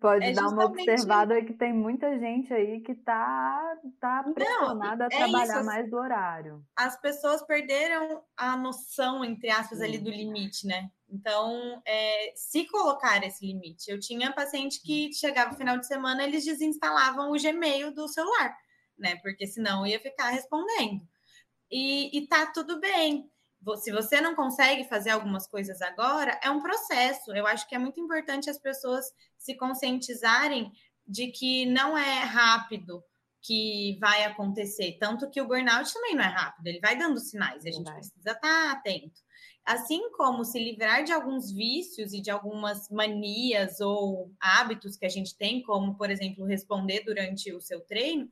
Pode é dar uma observada que tem muita gente aí que tá, tá pressionada a é trabalhar isso. mais do horário. As pessoas perderam a noção, entre aspas, ali do limite, né? Então, é, se colocar esse limite. Eu tinha paciente que chegava no final de semana, eles desinstalavam o Gmail do celular, né? Porque senão ia ficar respondendo. E, e tá tudo bem se você não consegue fazer algumas coisas agora, é um processo. Eu acho que é muito importante as pessoas se conscientizarem de que não é rápido que vai acontecer. Tanto que o burnout também não é rápido, ele vai dando sinais, e a gente vai. precisa estar atento. Assim como se livrar de alguns vícios e de algumas manias ou hábitos que a gente tem, como, por exemplo, responder durante o seu treino,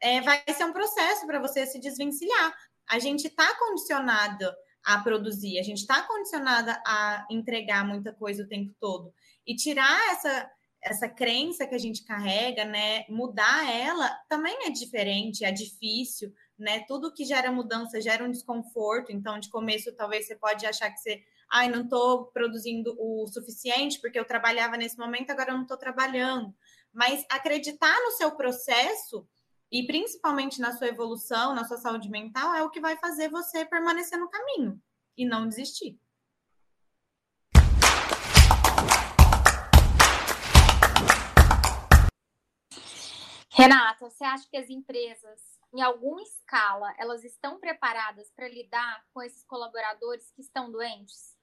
é, vai ser um processo para você se desvencilhar. A gente está condicionado a produzir, a gente está condicionada a entregar muita coisa o tempo todo. E tirar essa, essa crença que a gente carrega, né, mudar ela também é diferente, é difícil, né? Tudo que gera mudança gera um desconforto. Então, de começo, talvez você pode achar que você, ai, não estou produzindo o suficiente porque eu trabalhava nesse momento, agora eu não estou trabalhando. Mas acreditar no seu processo e principalmente na sua evolução, na sua saúde mental, é o que vai fazer você permanecer no caminho e não desistir. Renata, você acha que as empresas, em alguma escala, elas estão preparadas para lidar com esses colaboradores que estão doentes?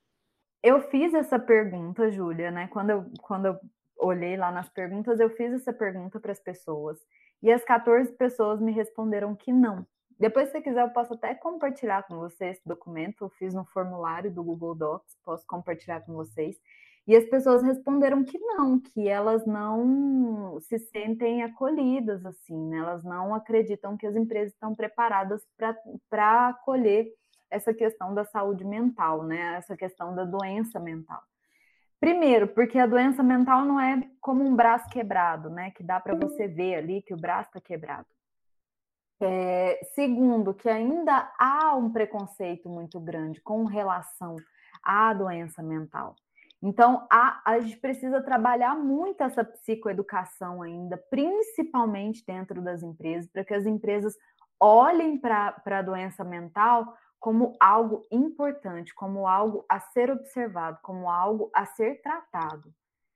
Eu fiz essa pergunta, Júlia, né? Quando eu, quando eu olhei lá nas perguntas, eu fiz essa pergunta para as pessoas. E as 14 pessoas me responderam que não. Depois, se quiser, eu posso até compartilhar com vocês esse documento. Eu fiz no formulário do Google Docs, posso compartilhar com vocês. E as pessoas responderam que não, que elas não se sentem acolhidas, assim, né? Elas não acreditam que as empresas estão preparadas para acolher essa questão da saúde mental, né? Essa questão da doença mental. Primeiro, porque a doença mental não é como um braço quebrado, né? Que dá para você ver ali que o braço está quebrado. É, segundo, que ainda há um preconceito muito grande com relação à doença mental. Então, a, a gente precisa trabalhar muito essa psicoeducação ainda, principalmente dentro das empresas, para que as empresas olhem para a doença mental como algo importante, como algo a ser observado, como algo a ser tratado,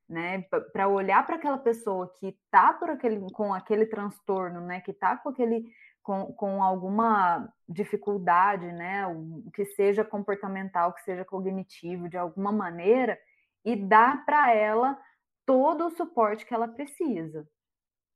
né? Para olhar para aquela pessoa que está por aquele, com aquele transtorno, né? Que está com aquele com, com alguma dificuldade, né? Que seja comportamental, que seja cognitivo, de alguma maneira, e dar para ela todo o suporte que ela precisa,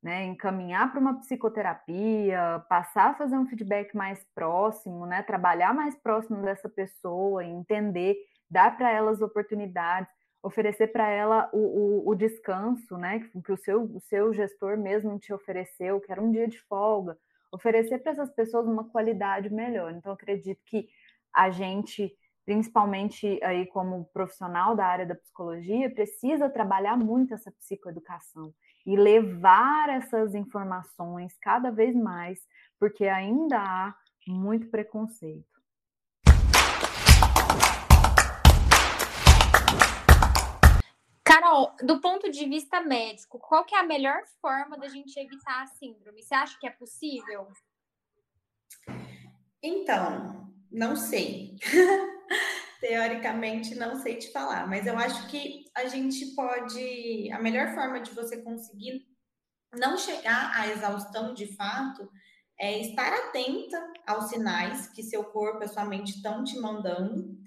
né, encaminhar para uma psicoterapia, passar a fazer um feedback mais próximo, né, trabalhar mais próximo dessa pessoa, entender, dar para elas oportunidades, oferecer para ela o, o, o, descanso, né, que o seu, o seu gestor mesmo te ofereceu, que era um dia de folga, oferecer para essas pessoas uma qualidade melhor. Então, acredito que a gente, principalmente aí como profissional da área da psicologia, precisa trabalhar muito essa psicoeducação e levar essas informações cada vez mais, porque ainda há muito preconceito. Carol, do ponto de vista médico, qual que é a melhor forma da gente evitar a síndrome? Você acha que é possível? Então, não sei. [laughs] teoricamente não sei te falar, mas eu acho que a gente pode. A melhor forma de você conseguir não chegar à exaustão de fato é estar atenta aos sinais que seu corpo e sua mente estão te mandando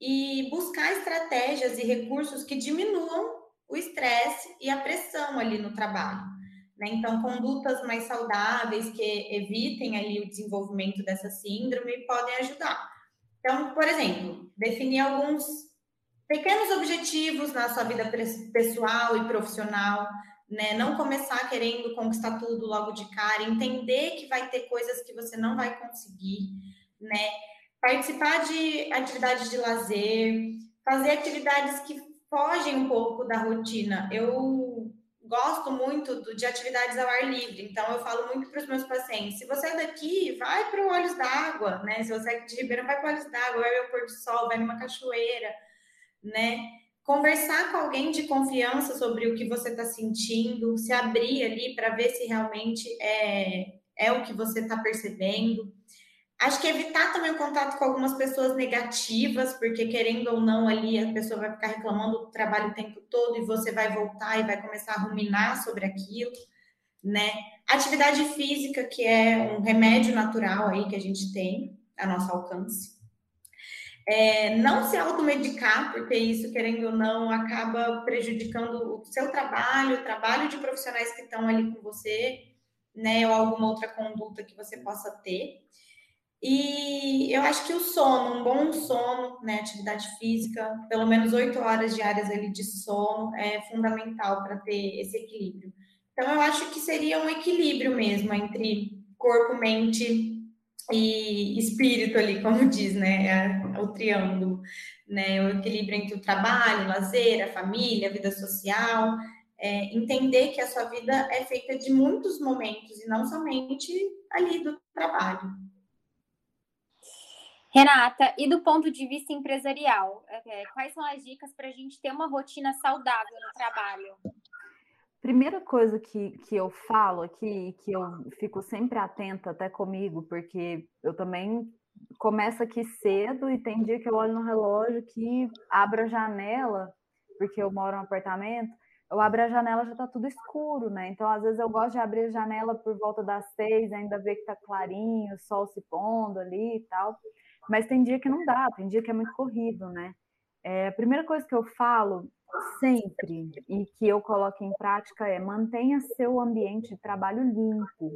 e buscar estratégias e recursos que diminuam o estresse e a pressão ali no trabalho. Né? Então, condutas mais saudáveis que evitem ali o desenvolvimento dessa síndrome podem ajudar. Então, por exemplo, definir alguns pequenos objetivos na sua vida pessoal e profissional, né? Não começar querendo conquistar tudo logo de cara, entender que vai ter coisas que você não vai conseguir, né? Participar de atividades de lazer, fazer atividades que fogem um pouco da rotina. Eu gosto muito do, de atividades ao ar livre, então eu falo muito para os meus pacientes: se você é daqui, vai para o Olhos d'Água, né? Se você é de Ribeirão, vai para o Olhos d'Água, vai ao pôr do sol, vai numa cachoeira, né? conversar com alguém de confiança sobre o que você está sentindo, se abrir ali para ver se realmente é, é o que você está percebendo. Acho que evitar também o contato com algumas pessoas negativas, porque querendo ou não ali a pessoa vai ficar reclamando do trabalho o tempo todo e você vai voltar e vai começar a ruminar sobre aquilo, né? Atividade física, que é um remédio natural aí que a gente tem a nosso alcance. É, não se automedicar, porque isso, querendo ou não, acaba prejudicando o seu trabalho, o trabalho de profissionais que estão ali com você, né, ou alguma outra conduta que você possa ter. E eu acho que o sono, um bom sono, né, atividade física, pelo menos oito horas diárias ali de sono, é fundamental para ter esse equilíbrio. Então, eu acho que seria um equilíbrio mesmo entre corpo, mente e espírito ali, [laughs] como diz, né? É o triângulo, né? O equilíbrio entre o trabalho, o lazer, a família, a vida social. É, entender que a sua vida é feita de muitos momentos e não somente ali do trabalho. Renata, e do ponto de vista empresarial, é, quais são as dicas para a gente ter uma rotina saudável no trabalho? Primeira coisa que, que eu falo aqui, que eu fico sempre atenta até comigo, porque eu também começo aqui cedo e tem dia que eu olho no relógio que abro a janela, porque eu moro em um apartamento, eu abro a janela já tá tudo escuro, né? Então, às vezes, eu gosto de abrir a janela por volta das seis, ainda ver que tá clarinho, o sol se pondo ali e tal. Mas tem dia que não dá, tem dia que é muito corrido, né? É, a primeira coisa que eu falo sempre e que eu coloco em prática é mantenha seu ambiente de trabalho limpo,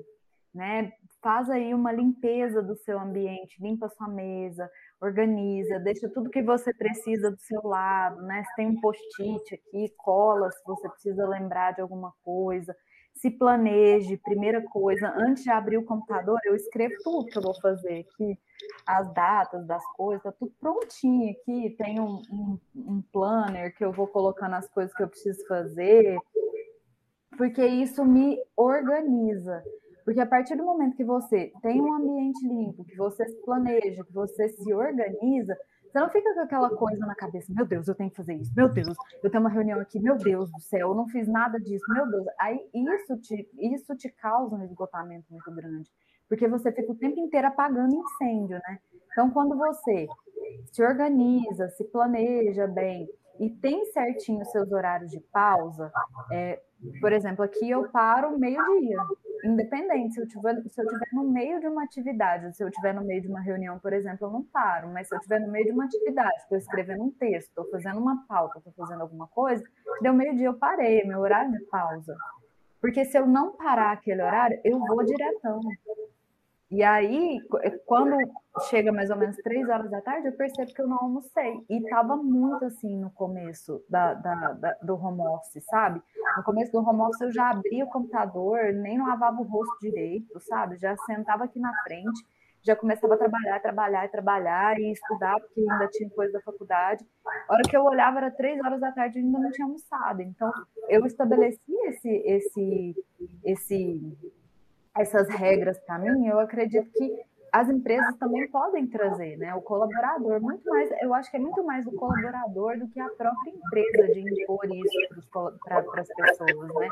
né? Faz aí uma limpeza do seu ambiente, limpa sua mesa, organiza, deixa tudo que você precisa do seu lado, né? Se tem um post-it aqui, cola se você precisa lembrar de alguma coisa se planeje, primeira coisa, antes de abrir o computador, eu escrevo tudo que eu vou fazer aqui, as datas das coisas, tá tudo prontinho aqui, tem um, um, um planner que eu vou colocando as coisas que eu preciso fazer, porque isso me organiza. Porque a partir do momento que você tem um ambiente limpo, que você se planeja, que você se organiza, você não fica com aquela coisa na cabeça, meu Deus, eu tenho que fazer isso, meu Deus, eu tenho uma reunião aqui, meu Deus do céu, eu não fiz nada disso, meu Deus. Aí isso te, isso te causa um esgotamento muito grande, porque você fica o tempo inteiro apagando incêndio, né? Então, quando você se organiza, se planeja bem e tem certinho os seus horários de pausa, é, por exemplo, aqui eu paro meio-dia, independente, se eu, tiver, se eu tiver no meio de uma atividade, se eu tiver no meio de uma reunião, por exemplo, eu não paro, mas se eu tiver no meio de uma atividade, estou escrevendo um texto, estou fazendo uma pauta, estou fazendo alguma coisa, deu meio-dia eu parei, meu horário de pausa. Porque se eu não parar aquele horário, eu vou diretão. E aí, quando chega mais ou menos três horas da tarde, eu percebo que eu não almocei. E estava muito assim no começo da, da, da, do home office, sabe? No começo do home office eu já abria o computador, nem lavava o rosto direito, sabe? Já sentava aqui na frente, já começava a trabalhar, trabalhar, trabalhar e estudar, porque ainda tinha coisa da faculdade. A hora que eu olhava era três horas da tarde e ainda não tinha almoçado. Então, eu estabeleci esse, esse, esse essas regras para mim, eu acredito que as empresas também podem trazer, né? O colaborador, muito mais, eu acho que é muito mais o colaborador do que a própria empresa de impor isso para as pessoas, né?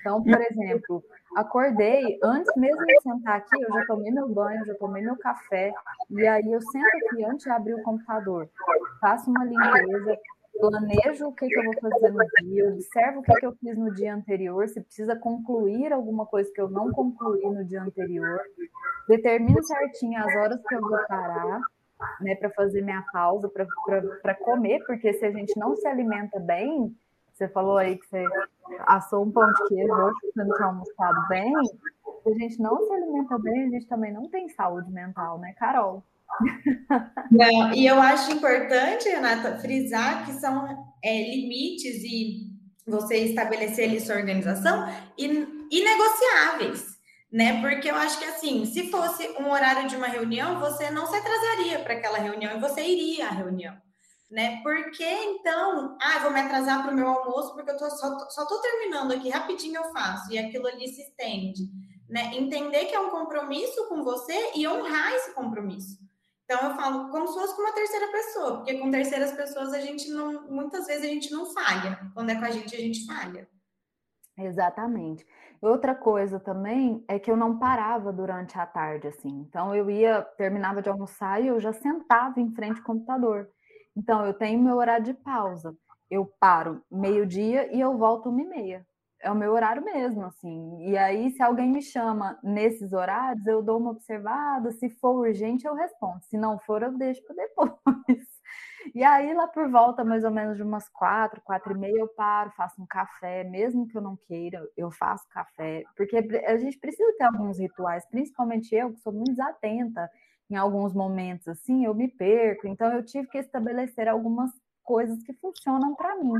Então, por exemplo, acordei, antes mesmo de sentar aqui, eu já tomei meu banho, já tomei meu café, e aí eu sento aqui antes de abrir o computador, faço uma limpeza, planejo o que, que eu vou fazer no dia, observo o que, que eu fiz no dia anterior, se precisa concluir alguma coisa que eu não concluí no dia anterior, determino certinho as horas que eu vou parar, né, para fazer minha pausa, para comer, porque se a gente não se alimenta bem, você falou aí que você assou um pão de queijo hoje, que você não tinha almoçado bem, se a gente não se alimenta bem, a gente também não tem saúde mental, né, Carol? [laughs] Não, e eu acho importante, Renata, frisar que são é, limites e você estabelecer ali sua organização inegociáveis, né? Porque eu acho que assim, se fosse um horário de uma reunião, você não se atrasaria para aquela reunião e você iria à reunião, né? Porque então, ah, vou me atrasar para o meu almoço porque eu tô, só, só tô terminando aqui, rapidinho eu faço, e aquilo ali se estende, né? Entender que é um compromisso com você e honrar esse compromisso. Então eu falo como se fosse com uma terceira pessoa, porque com terceiras pessoas a gente não, muitas vezes a gente não falha. Quando é com a gente, a gente falha. Exatamente. Outra coisa também é que eu não parava durante a tarde, assim. Então eu ia, terminava de almoçar e eu já sentava em frente ao computador. Então eu tenho meu horário de pausa. Eu paro meio-dia e eu volto uma e meia. É o meu horário mesmo, assim. E aí, se alguém me chama nesses horários, eu dou uma observada. Se for urgente, eu respondo. Se não for, eu deixo para depois. [laughs] E aí, lá por volta, mais ou menos de umas quatro, quatro e meia, eu paro, faço um café, mesmo que eu não queira, eu faço café, porque a gente precisa ter alguns rituais, principalmente eu, que sou muito desatenta em alguns momentos, assim, eu me perco, então eu tive que estabelecer algumas coisas que funcionam para mim.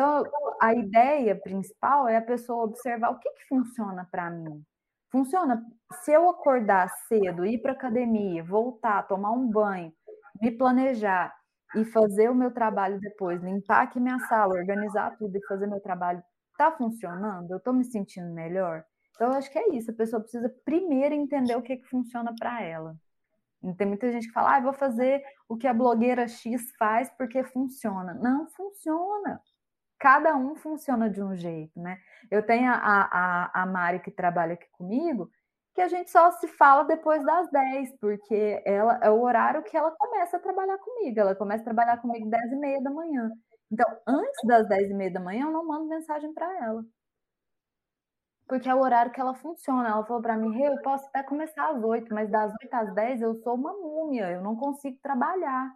Então, a ideia principal é a pessoa observar o que, que funciona para mim. Funciona se eu acordar cedo, ir para academia, voltar, tomar um banho, me planejar e fazer o meu trabalho depois, limpar aqui minha sala, organizar tudo e fazer meu trabalho, tá funcionando? Eu estou me sentindo melhor? Então, eu acho que é isso. A pessoa precisa primeiro entender o que, que funciona para ela. Tem muita gente que fala, ah, vou fazer o que a blogueira X faz porque funciona. Não funciona. Cada um funciona de um jeito, né? Eu tenho a, a, a Mari que trabalha aqui comigo, que a gente só se fala depois das 10, porque ela é o horário que ela começa a trabalhar comigo. Ela começa a trabalhar comigo 10 e meia da manhã. Então, antes das 10 e meia da manhã, eu não mando mensagem para ela. Porque é o horário que ela funciona. Ela falou para mim, eu posso até começar às 8, mas das 8 às 10 eu sou uma múmia, eu não consigo trabalhar.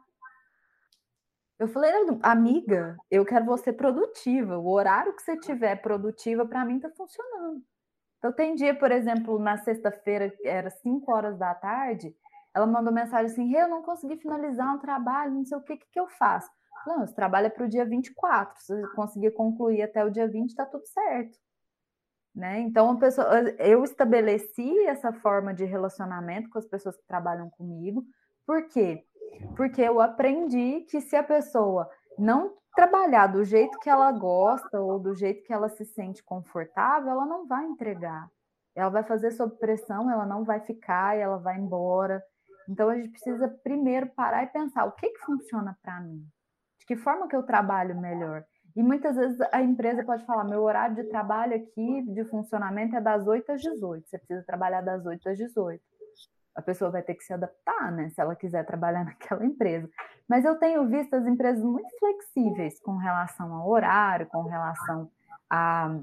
Eu falei, amiga, eu quero você produtiva. O horário que você tiver produtiva, para mim, tá funcionando. Então, tem dia, por exemplo, na sexta-feira, era 5 horas da tarde, ela mandou mensagem assim: eu não consegui finalizar um trabalho, não sei o que, que, que eu faço. Não, esse trabalho é para o dia 24. Se você conseguir concluir até o dia 20, está tudo certo. Né? Então, a pessoa, eu estabeleci essa forma de relacionamento com as pessoas que trabalham comigo. Por quê? Porque eu aprendi que se a pessoa não trabalhar do jeito que ela gosta ou do jeito que ela se sente confortável, ela não vai entregar. Ela vai fazer sob pressão, ela não vai ficar, ela vai embora. Então a gente precisa primeiro parar e pensar o que que funciona para mim, de que forma que eu trabalho melhor. E muitas vezes a empresa pode falar: meu horário de trabalho aqui, de funcionamento, é das 8 às 18. Você precisa trabalhar das 8 às 18 a pessoa vai ter que se adaptar, né, se ela quiser trabalhar [laughs] naquela empresa. Mas eu tenho visto as empresas muito flexíveis com relação ao horário, com relação a,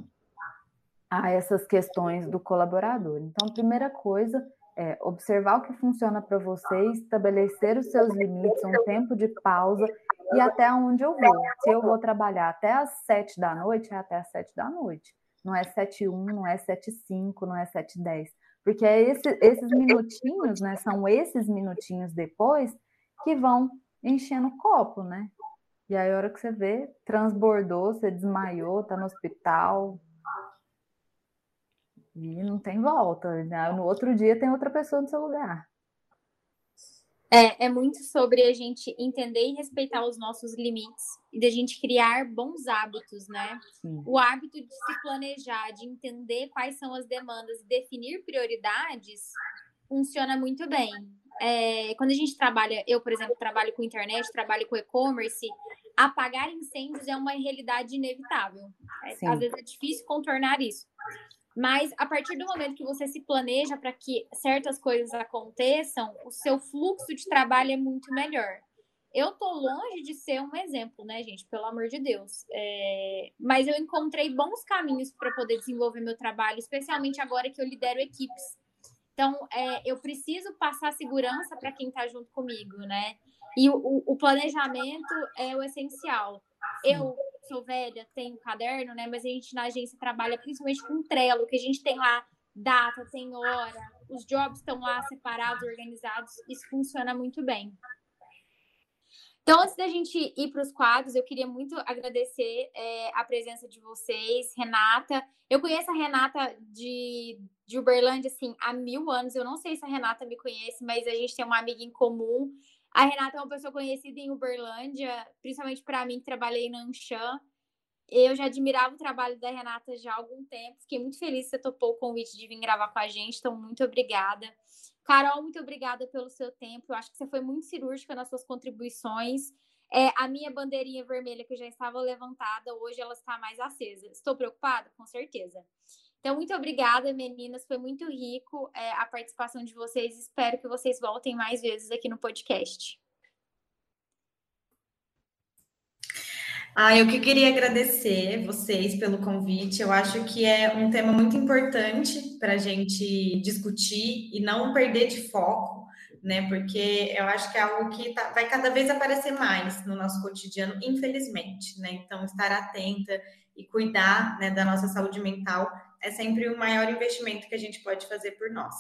a essas questões do colaborador. Então, primeira coisa é observar o que funciona para você, estabelecer os seus limites, um tempo de pausa e até onde eu vou. Se eu vou trabalhar até às sete da noite, é até às sete da noite. Não é sete um, não é sete cinco, não é sete dez porque é esse, esses minutinhos, né? São esses minutinhos depois que vão enchendo o copo, né? E aí, a hora que você vê, transbordou, você desmaiou, tá no hospital. E não tem volta. Né? No outro dia tem outra pessoa no seu lugar. É, é muito sobre a gente entender e respeitar os nossos limites e da gente criar bons hábitos, né? Sim. O hábito de se planejar, de entender quais são as demandas e definir prioridades funciona muito bem. É, quando a gente trabalha, eu, por exemplo, trabalho com internet, trabalho com e-commerce, apagar incêndios é uma realidade inevitável. É, às vezes é difícil contornar isso. Mas a partir do momento que você se planeja para que certas coisas aconteçam, o seu fluxo de trabalho é muito melhor. Eu tô longe de ser um exemplo, né, gente? Pelo amor de Deus. É... Mas eu encontrei bons caminhos para poder desenvolver meu trabalho, especialmente agora que eu lidero equipes. Então, é, eu preciso passar segurança para quem está junto comigo, né? E o, o planejamento é o essencial. Eu sou velha, tenho caderno, né? Mas a gente na agência trabalha principalmente com Trello, que a gente tem lá data, tem hora, os jobs estão lá separados, organizados, isso funciona muito bem. Então, antes da gente ir para os quadros, eu queria muito agradecer é, a presença de vocês, Renata. Eu conheço a Renata de, de Uberlândia, assim, há mil anos. Eu não sei se a Renata me conhece, mas a gente tem uma amiga em comum. A Renata é uma pessoa conhecida em Uberlândia, principalmente para mim que trabalhei na Anshan. Eu já admirava o trabalho da Renata já há algum tempo. Fiquei muito feliz que você topou o convite de vir gravar com a gente, então muito obrigada. Carol, muito obrigada pelo seu tempo. Eu acho que você foi muito cirúrgica nas suas contribuições. É, a minha bandeirinha vermelha, que já estava levantada, hoje ela está mais acesa. Estou preocupada? Com certeza. Então, muito obrigada, meninas. Foi muito rico é, a participação de vocês. Espero que vocês voltem mais vezes aqui no podcast. Ah, eu que queria agradecer vocês pelo convite. Eu acho que é um tema muito importante para a gente discutir e não perder de foco, né? Porque eu acho que é algo que tá, vai cada vez aparecer mais no nosso cotidiano, infelizmente, né? Então, estar atenta e cuidar né, da nossa saúde mental é sempre o maior investimento que a gente pode fazer por nós.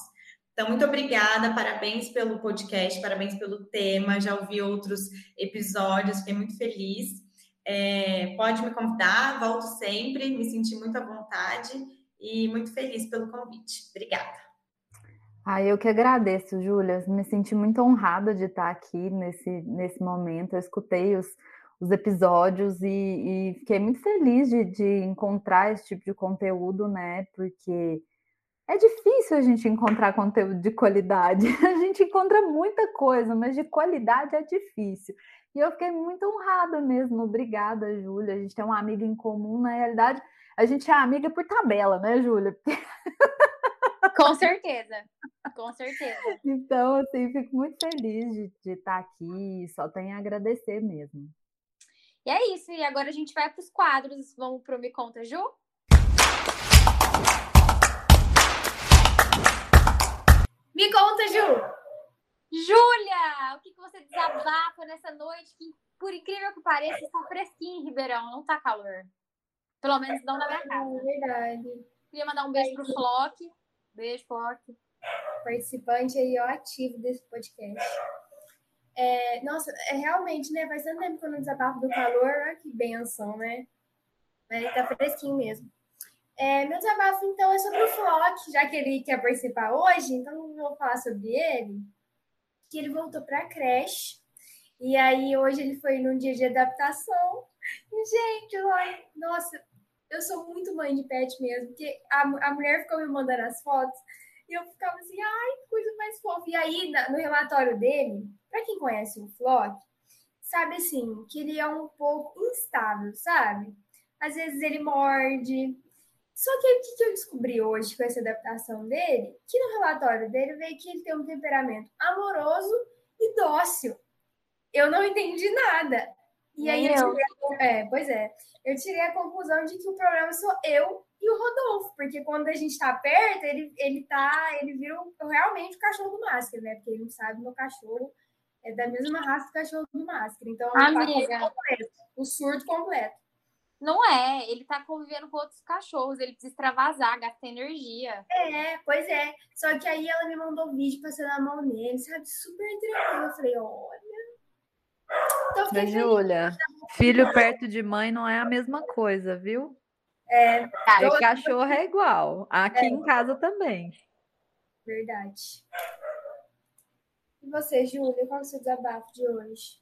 Então, muito obrigada, parabéns pelo podcast, parabéns pelo tema. Já ouvi outros episódios, fiquei muito feliz. É, pode me convidar, volto sempre, me senti muito à vontade e muito feliz pelo convite. Obrigada. Ah, eu que agradeço, Júlia. Me senti muito honrada de estar aqui nesse, nesse momento. Eu escutei os, os episódios e, e fiquei muito feliz de, de encontrar esse tipo de conteúdo, né? Porque é difícil a gente encontrar conteúdo de qualidade. [laughs] A gente encontra muita coisa, mas de qualidade é difícil. E eu fiquei muito honrada mesmo. Obrigada, Júlia. A gente tem uma amiga em comum. Na realidade, a gente é amiga por tabela, né, Júlia? [laughs] Com certeza. Com certeza. Então, assim, fico muito feliz de, de estar aqui. Só tenho a agradecer mesmo. E é isso. E agora a gente vai para os quadros. Vamos para o Me Conta, Ju? Me conta, Ju! Júlia, o que, que você desabafa nessa noite que, por incrível que pareça, está fresquinho em Ribeirão, não tá calor. Pelo menos não na minha casa. É verdade. Queria mandar um beijo pro Flock. Beijo, Flock. Participante aí, ó, ativo desse podcast. É, nossa, é realmente, né? Faz tanto tempo que eu não desabafo do calor, que benção, né? Mas tá fresquinho mesmo. É, meu desabafo, então, é sobre o Flock, já que ele quer participar hoje, então vou falar sobre ele que ele voltou para a creche. E aí hoje ele foi num dia de adaptação. Gente, nossa, eu sou muito mãe de pet mesmo, porque a, a mulher ficou me mandando as fotos e eu ficava assim, ai, coisa mais fofa. E aí, no relatório dele, para quem conhece o Flock, sabe assim, que ele é um pouco instável, sabe? Às vezes ele morde. Só que o que eu descobri hoje com essa adaptação dele? Que no relatório dele veio que ele tem um temperamento amoroso e dócil. Eu não entendi nada. E aí eu tirei, é, pois é, eu tirei a conclusão de que o problema sou eu e o Rodolfo, porque quando a gente tá perto, ele, ele tá, ele vira realmente o cachorro do máscara, né? Porque ele não sabe, meu cachorro é da mesma raça do cachorro do máscara. Então, Amiga. Tá completo, o surto completo. Não é, ele tá convivendo com outros cachorros, ele precisa extravasar, gastar energia. É, pois é. Só que aí ela me mandou um vídeo passando a mão nele, sabe? Super tranquilo. Eu falei, olha. Mas, Júlia, filho perto de mãe não é a mesma coisa, viu? É. Cara, eu... cachorro é igual. Aqui é. em casa também. Verdade. E você, Júlia, qual é o seu desabafo de hoje?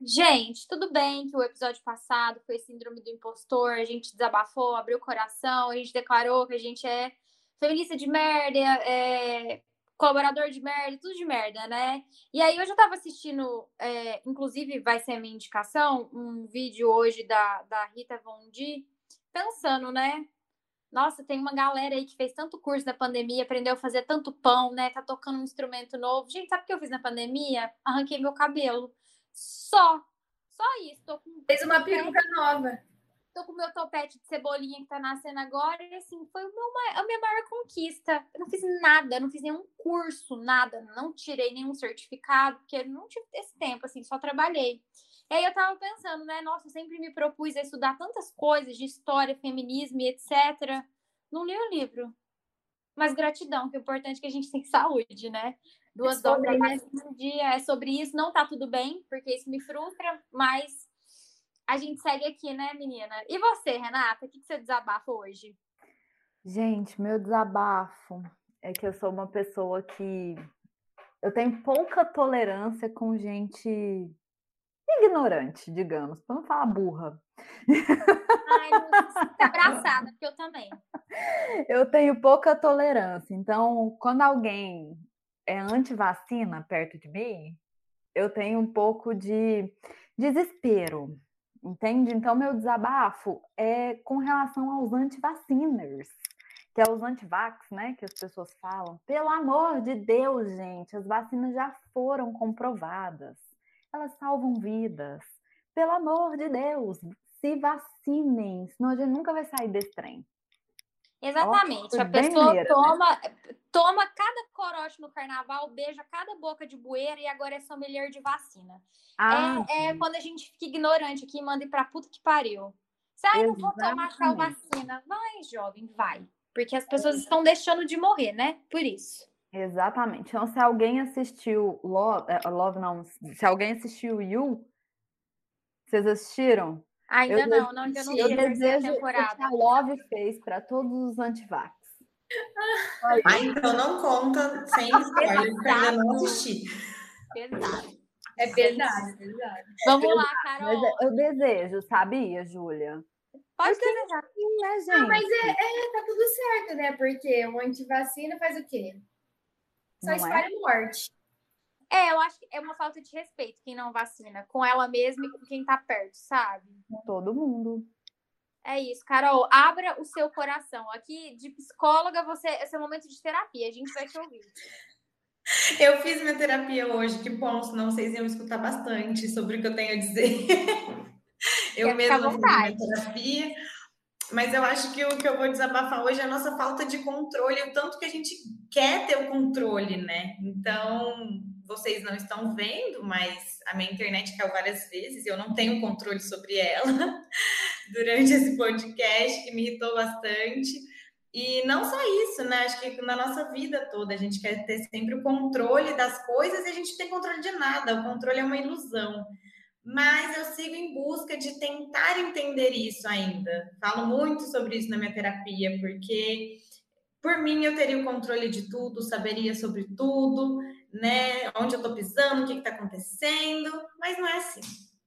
Gente, tudo bem que o episódio passado foi síndrome do impostor, a gente desabafou, abriu o coração, a gente declarou que a gente é feminista de merda, é colaborador de merda, tudo de merda, né? E aí eu já tava assistindo, é, inclusive vai ser a minha indicação, um vídeo hoje da, da Rita Von pensando, né? Nossa, tem uma galera aí que fez tanto curso na pandemia, aprendeu a fazer tanto pão, né? Tá tocando um instrumento novo. Gente, sabe o que eu fiz na pandemia? Arranquei meu cabelo. Só. Só isso. Tô com Fez uma peruca nova. Tô com o meu topete de cebolinha que tá nascendo agora. E assim, foi o meu, a minha maior conquista. Eu não fiz nada, não fiz nenhum curso, nada. Não tirei nenhum certificado, porque eu não tive esse tempo, assim, só trabalhei. E aí eu tava pensando, né? Nossa, eu sempre me propus a estudar tantas coisas de história, feminismo e etc. Não li o livro. Mas gratidão, que o importante é que a gente [laughs] tem saúde, né? duas né? no dia é sobre isso. Não tá tudo bem, porque isso me frustra, mas a gente segue aqui, né, menina? E você, Renata, o que, que você desabafa hoje? Gente, meu desabafo é que eu sou uma pessoa que eu tenho pouca tolerância com gente ignorante, digamos, para não falar burra. Ai, não abraçada, porque eu também. Eu tenho pouca tolerância, então quando alguém é anti-vacina perto de mim, eu tenho um pouco de desespero, entende? Então meu desabafo é com relação aos anti-vaciners que é os antivax, né, que as pessoas falam. Pelo amor de Deus, gente, as vacinas já foram comprovadas. Elas salvam vidas. Pelo amor de Deus, se vacinem, senão a gente nunca vai sair desse trem. Exatamente. a pessoa mineira, toma, né? toma cada corote no carnaval, beija cada boca de bueira e agora é sommelier de vacina. Ah, é, é, quando a gente fica ignorante aqui e manda ir pra puta que pariu. Sai, não vou tomar tal vacina. Vai, jovem, vai. Porque as pessoas estão deixando de morrer, né? Por isso. Exatamente. Então, se alguém assistiu Love, é, Love não, se alguém assistiu You, vocês assistiram? Ainda eu não, não, ainda não vi eu desejo temporada. que a Love fez para todos os antivax. [laughs] Ah, então não conta sem [laughs] spoiler, porque ainda não assisti. Pesado. É verdade, é verdade. Vamos lá, Carol. Mas eu desejo, sabia, Júlia? Pode desejar. Sim, né, gente? Ah, mas é, é, tá tudo certo, né? Porque o antivacina faz o quê? Só não é? espalha é? morte. É, eu acho que é uma falta de respeito quem não vacina, com ela mesma e com quem tá perto, sabe? Com todo mundo. É isso, Carol. Abra o seu coração. Aqui, de psicóloga, você, esse é um momento de terapia. A gente vai te ouvir. [laughs] Eu fiz minha terapia hoje, que bom, senão vocês iam escutar bastante sobre o que eu tenho a dizer. [laughs] eu mesma fiz minha terapia. Mas eu acho que o que eu vou desabafar hoje é a nossa falta de controle, o tanto que a gente quer ter o controle, né? Então, vocês não estão vendo, mas a minha internet caiu várias vezes, eu não tenho controle sobre ela [laughs] durante esse podcast, que me irritou bastante. E não só isso, né? Acho que na nossa vida toda a gente quer ter sempre o controle das coisas e a gente não tem controle de nada. O controle é uma ilusão mas eu sigo em busca de tentar entender isso ainda. Falo muito sobre isso na minha terapia, porque por mim eu teria o controle de tudo, saberia sobre tudo, né? Onde eu tô pisando, o que, que tá acontecendo, mas não é assim,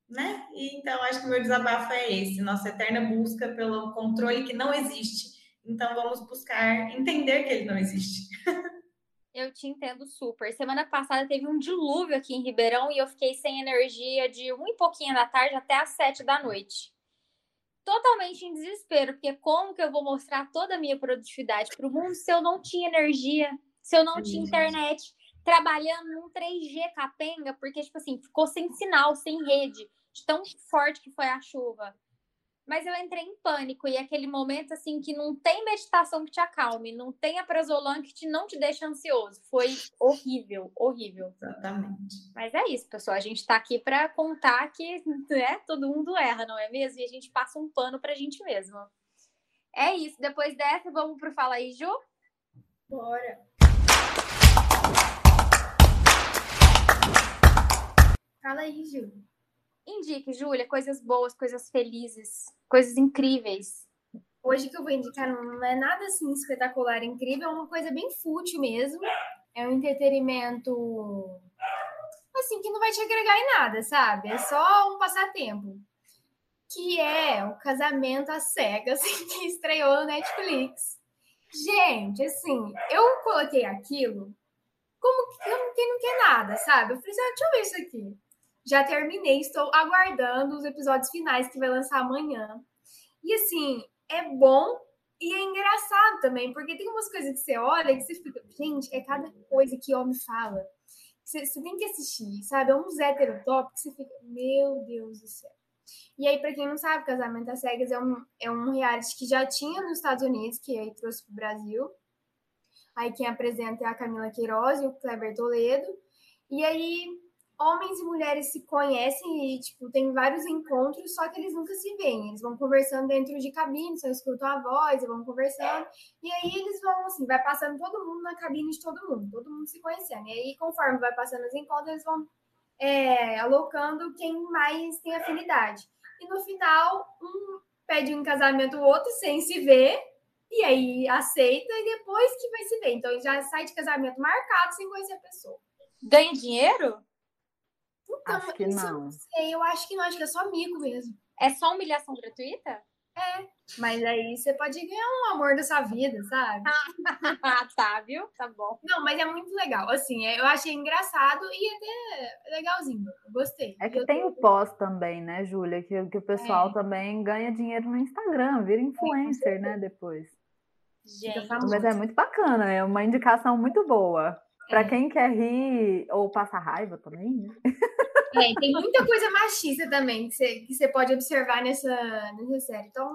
né? E, então acho que o meu desabafo é esse, nossa eterna busca pelo controle que não existe. Então vamos buscar entender que ele não existe. [laughs] Eu te entendo super. Semana passada teve um dilúvio aqui em Ribeirão e eu fiquei sem energia de um e pouquinho da tarde até as sete da noite. Totalmente em desespero, porque como que eu vou mostrar toda a minha produtividade para o mundo se eu não tinha energia, se eu não tinha internet, trabalhando num 3G capenga, porque, tipo assim, ficou sem sinal, sem rede, de tão forte que foi a chuva mas eu entrei em pânico e aquele momento assim que não tem meditação que te acalme, não tem a prazolam que te, não te deixa ansioso. Foi horrível, horrível. Exatamente. Mas é isso, pessoal. A gente está aqui para contar que né, todo mundo erra, não é mesmo? E a gente passa um pano para a gente mesmo. É isso. Depois dessa, vamos pro Fala aí, Ju? Bora. Fala aí, Ju. Indique, Júlia, coisas boas, coisas felizes, coisas incríveis. Hoje que eu vou indicar não é nada assim espetacular, incrível, é uma coisa bem fútil mesmo. É um entretenimento assim que não vai te agregar em nada, sabe? É só um passatempo. Que é o Casamento às Cegas, [laughs] que estreou no Netflix. Gente, assim, eu coloquei aquilo como quem não quer nada, sabe? Eu falei assim, ah, deixa eu ver isso aqui. Já terminei, estou aguardando os episódios finais que vai lançar amanhã. E assim, é bom e é engraçado também, porque tem umas coisas que você olha que você fica, gente, é cada coisa que homem fala. Você, você tem que assistir, sabe? É uns hétero top que você fica, meu Deus do céu. E aí, para quem não sabe, Casamento às Cegas é um, é um reality que já tinha nos Estados Unidos, que aí trouxe para o Brasil. Aí quem apresenta é a Camila Queiroz e o Kleber Toledo. E aí homens e mulheres se conhecem e, tipo, tem vários encontros, só que eles nunca se veem. Eles vão conversando dentro de cabine, só escutam a voz, vão conversando. E aí eles vão, assim, vai passando todo mundo na cabine de todo mundo, todo mundo se conhecendo. E aí, conforme vai passando os encontros, eles vão é, alocando quem mais tem afinidade. E no final, um pede um casamento, o outro sem se ver, e aí aceita, e depois que vai se ver. Então, já sai de casamento marcado sem conhecer a pessoa. Ganha dinheiro? Então, acho que não. não sei, eu acho que não, acho que é só mico mesmo. É só humilhação gratuita? Mas aí você pode ganhar um amor da sua vida, sabe? Ah, [laughs] tá, viu? Tá bom. Não, mas é muito legal. Assim, é- eu achei engraçado e até legalzinho. Eu gostei. É que Eu tem tô- o pós também, né, Júlia? Que, que o pessoal É. também ganha dinheiro no Instagram, vira influencer, né, depois. Gente. Mas é muito bacana, é uma indicação muito boa. Pra É. quem quer rir ou passar raiva também, né? É, tem muita coisa machista também que você, que você pode observar nessa, nessa série. Então,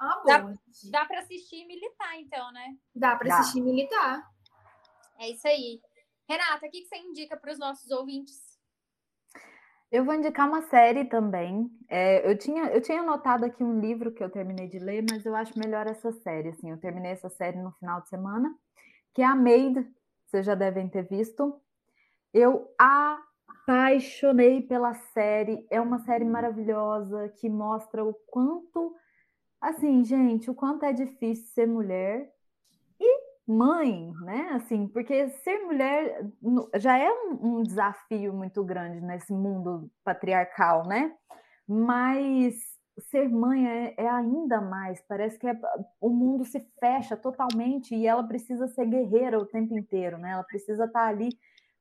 é uma Dá- boa. dá pra assistir e militar, então, né? Dá pra Dá. assistir militar. É isso aí. Renata, o que que você indica para os nossos ouvintes? Eu vou indicar uma série também. É, eu tinha, eu tinha anotado aqui um livro que eu terminei de ler, mas eu acho melhor essa série. Assim, eu terminei essa série no final de semana, que é a Maid. Vocês já devem ter visto. Eu apaixonei pela série. É uma série maravilhosa que mostra o quanto, assim, gente, o quanto é difícil ser mulher e mãe, né? Assim, porque ser mulher já é um, um desafio muito grande nesse mundo patriarcal, né? Mas ser mãe é, é ainda mais. Parece que é- o mundo se fecha totalmente e ela precisa ser guerreira o tempo inteiro, né? Ela precisa estar ali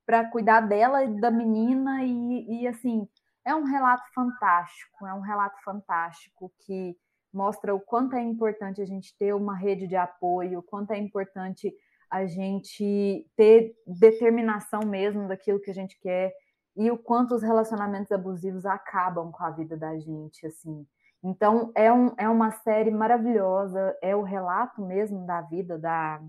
para cuidar dela e da menina e, e assim é um relato fantástico, é um relato fantástico que mostra o quanto é importante a gente ter uma rede de apoio, o quanto é importante a gente ter determinação mesmo daquilo que a gente quer e o quanto os relacionamentos abusivos acabam com a vida da gente, assim. Então, é, um, é uma série maravilhosa, é o relato mesmo da vida da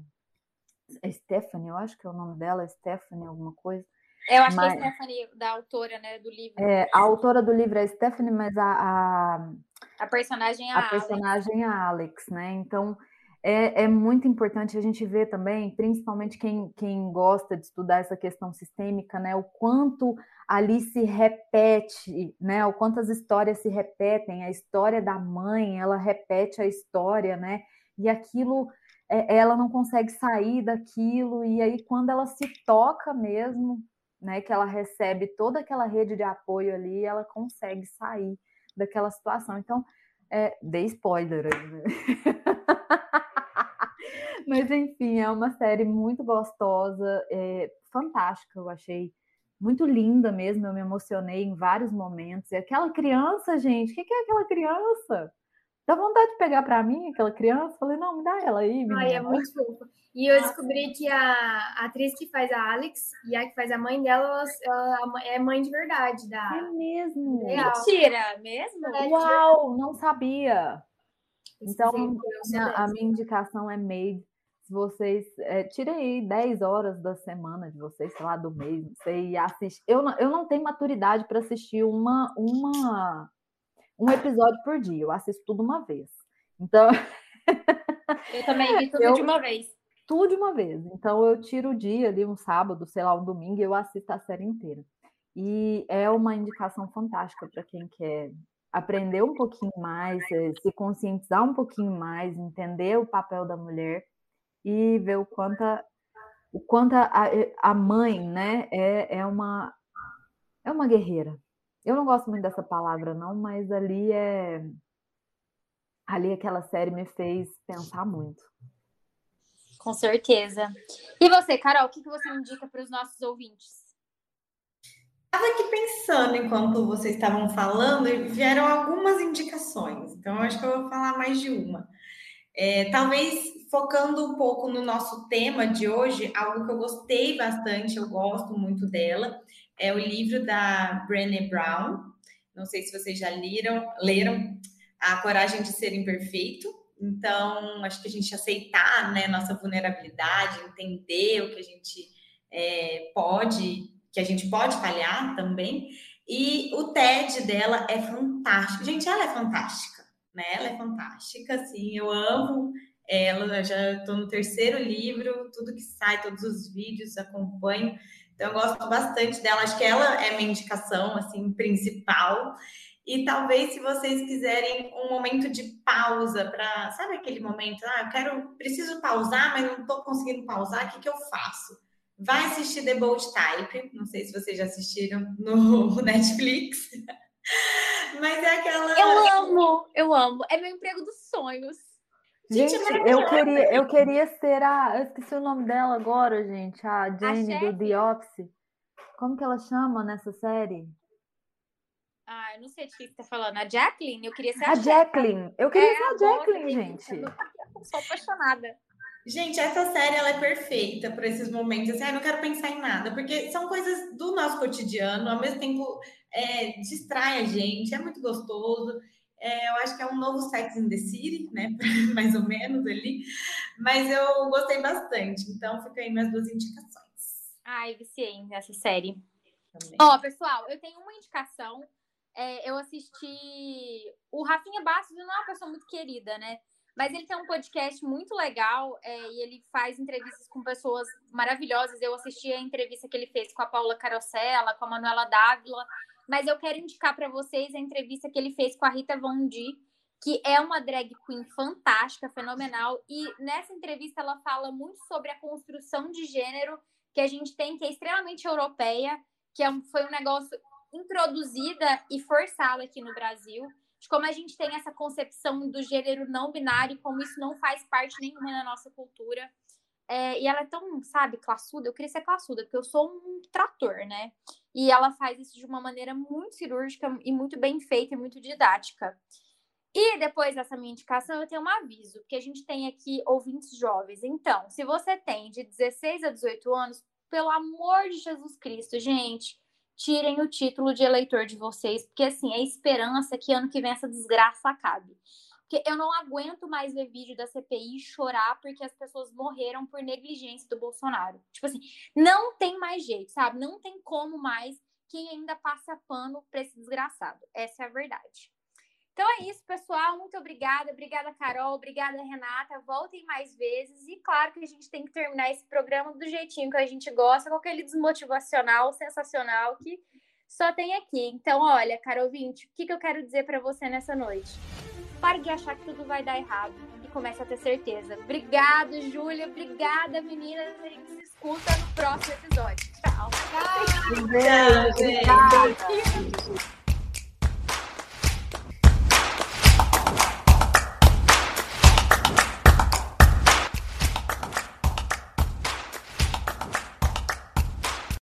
Stephanie, eu acho que é o nome dela, Stephanie alguma coisa. Eu acho Mas- que é a Stephanie, da autora, né, do livro. É, a autora do livro é Stephanie, mas a, a, A personagem é a a Alex. personagem é a Alex, né? Então é, é muito importante a gente ver também, principalmente quem, quem gosta de estudar essa questão sistêmica, né? O quanto ali se repete, né? O quanto as histórias se repetem. A história da mãe, ela repete a história, né? E aquilo, é, ela não consegue sair daquilo. E aí, quando ela se toca mesmo, né? Que ela recebe toda aquela rede de apoio ali, ela consegue sair daquela situação. Então, é, dei spoiler aí, né? [laughs] Mas enfim, é uma série muito gostosa, é, fantástica, eu achei muito linda mesmo, eu me emocionei em vários momentos. E aquela criança, gente, o que, que é aquela criança? Dá vontade de pegar para mim aquela criança? Falei, não, me dá ela aí, menina. Ai, é muito fofa. E eu descobri que a, a atriz que faz a Alex e a que faz a mãe dela, ela é mãe de verdade É da. mesmo? Real. Mentira, mesmo? É, Uau, não sabia. Então, minha- a minha indicação é Made. Se vocês é, tirem aí 10 horas da semana de vocês, sei lá, do mês, não sei, e assiste. Eu não, eu não tenho maturidade para assistir uma, uma, um episódio por dia. Eu assisto tudo uma vez. Então, [laughs] Eu também vi tudo Eu- de uma vez. tudo de uma vez. Então, eu tiro o dia ali, um sábado, sei lá, um domingo, e eu assisto a série inteira. E é uma indicação fantástica para quem quer aprender um pouquinho mais, eh, se conscientizar um pouquinho mais, entender o papel da mulher e ver o quanto a, o quanto a, a mãe, né, é, é uma é uma guerreira. Eu não gosto muito dessa palavra não, mas ali é ali aquela série me fez pensar muito. Com certeza. E você, Carol, o que você indica para os nossos ouvintes? Estava aqui pensando enquanto vocês estavam falando e vieram algumas indicações. Então, acho que eu vou falar mais de uma. É, talvez focando um pouco no nosso tema de hoje, algo que eu gostei bastante, eu gosto muito dela, é o livro da Brené Brown. Não sei se vocês já leram, leram A Coragem de Ser Imperfeito. Então, acho que a gente aceitar né, nossa vulnerabilidade, entender o que a gente é, pode, que a gente pode falhar também. E o TED dela é fantástico. Gente, ela é fantástica, né? Ela é fantástica, assim, eu amo ela, já estou no terceiro livro, tudo que sai, todos os vídeos, acompanho. Então, eu gosto bastante dela. Acho que ela é minha indicação, assim, principal. E talvez, se vocês quiserem um momento de pausa para, sabe aquele momento, ah, eu quero, preciso pausar, mas não estou conseguindo pausar, o que, que eu faço? vai assistir The Bold Type. Não sei se vocês já assistiram no [laughs] Netflix. [laughs] Mas é aquela. Eu amo, eu amo. É meu emprego dos sonhos. Gente, gente eu queria, eu queria ser a. Eu esqueci o nome dela agora, gente. A Jane a do The Office. Como que ela chama nessa série? Ah, eu não sei de que você tá falando. A Jacqueline? Eu queria ser a, a Jacqueline. Eu queria é, ser a Jacqueline, gente. Eu sou apaixonada. Gente, essa série ela é perfeita para esses momentos. Assim, ah, eu não quero pensar em nada, porque são coisas do nosso cotidiano, ao mesmo tempo é, distrai a gente, é muito gostoso. É, eu acho que é um novo Sex in the City, né? [laughs] Mais ou menos ali. Mas eu gostei bastante. Então, fica aí minhas duas indicações. Ai, viciei nessa série. Ó, oh, pessoal, eu tenho uma indicação. É, eu assisti. O Rafinha Bastos não é uma pessoa muito querida, né? Mas ele tem um podcast muito legal é, e ele faz entrevistas com pessoas maravilhosas. Eu assisti a entrevista que ele fez com a Paula Carosella, com a Manuela Dávila. Mas eu quero indicar para vocês a entrevista que ele fez com a Rita Von D, que é uma drag queen fantástica, fenomenal. E nessa entrevista ela fala muito sobre a construção de gênero que a gente tem, que é extremamente europeia, que é um, foi um negócio introduzida e forçada aqui no Brasil de como a gente tem essa concepção do gênero não binário, como isso não faz parte nenhuma da nossa cultura. É, e ela é tão, sabe, classuda. Eu queria ser classuda, porque eu sou um trator, né? E ela faz isso de uma maneira muito cirúrgica e muito bem feita e muito didática. E depois dessa minha indicação, eu tenho um aviso, porque a gente tem aqui ouvintes jovens. Então, se você tem de 16 a 18 anos, pelo amor de Jesus Cristo, gente, tirem o título de eleitor de vocês, porque assim, é esperança que ano que vem essa desgraça acabe. Porque eu não aguento mais ver vídeo da CPI chorar porque as pessoas morreram por negligência do Bolsonaro. Tipo assim, não tem mais jeito, sabe? Não tem como mais quem ainda passa pano pra esse desgraçado. Essa é a verdade. Então é isso, pessoal. Muito obrigada. Obrigada, Carol. Obrigada, Renata. Voltem mais vezes. E claro que a gente tem que terminar esse programa do jeitinho que a gente gosta, com aquele desmotivacional sensacional que só tem aqui. Então, olha, Carol Vinte, o que, que eu quero dizer para você nessa noite? Pare de achar que tudo vai dar errado e comece a ter certeza. Obrigada, Júlia. Obrigada, meninas. A gente se escuta no próximo episódio. Tchau. Tchau. Beijo. Obrigada.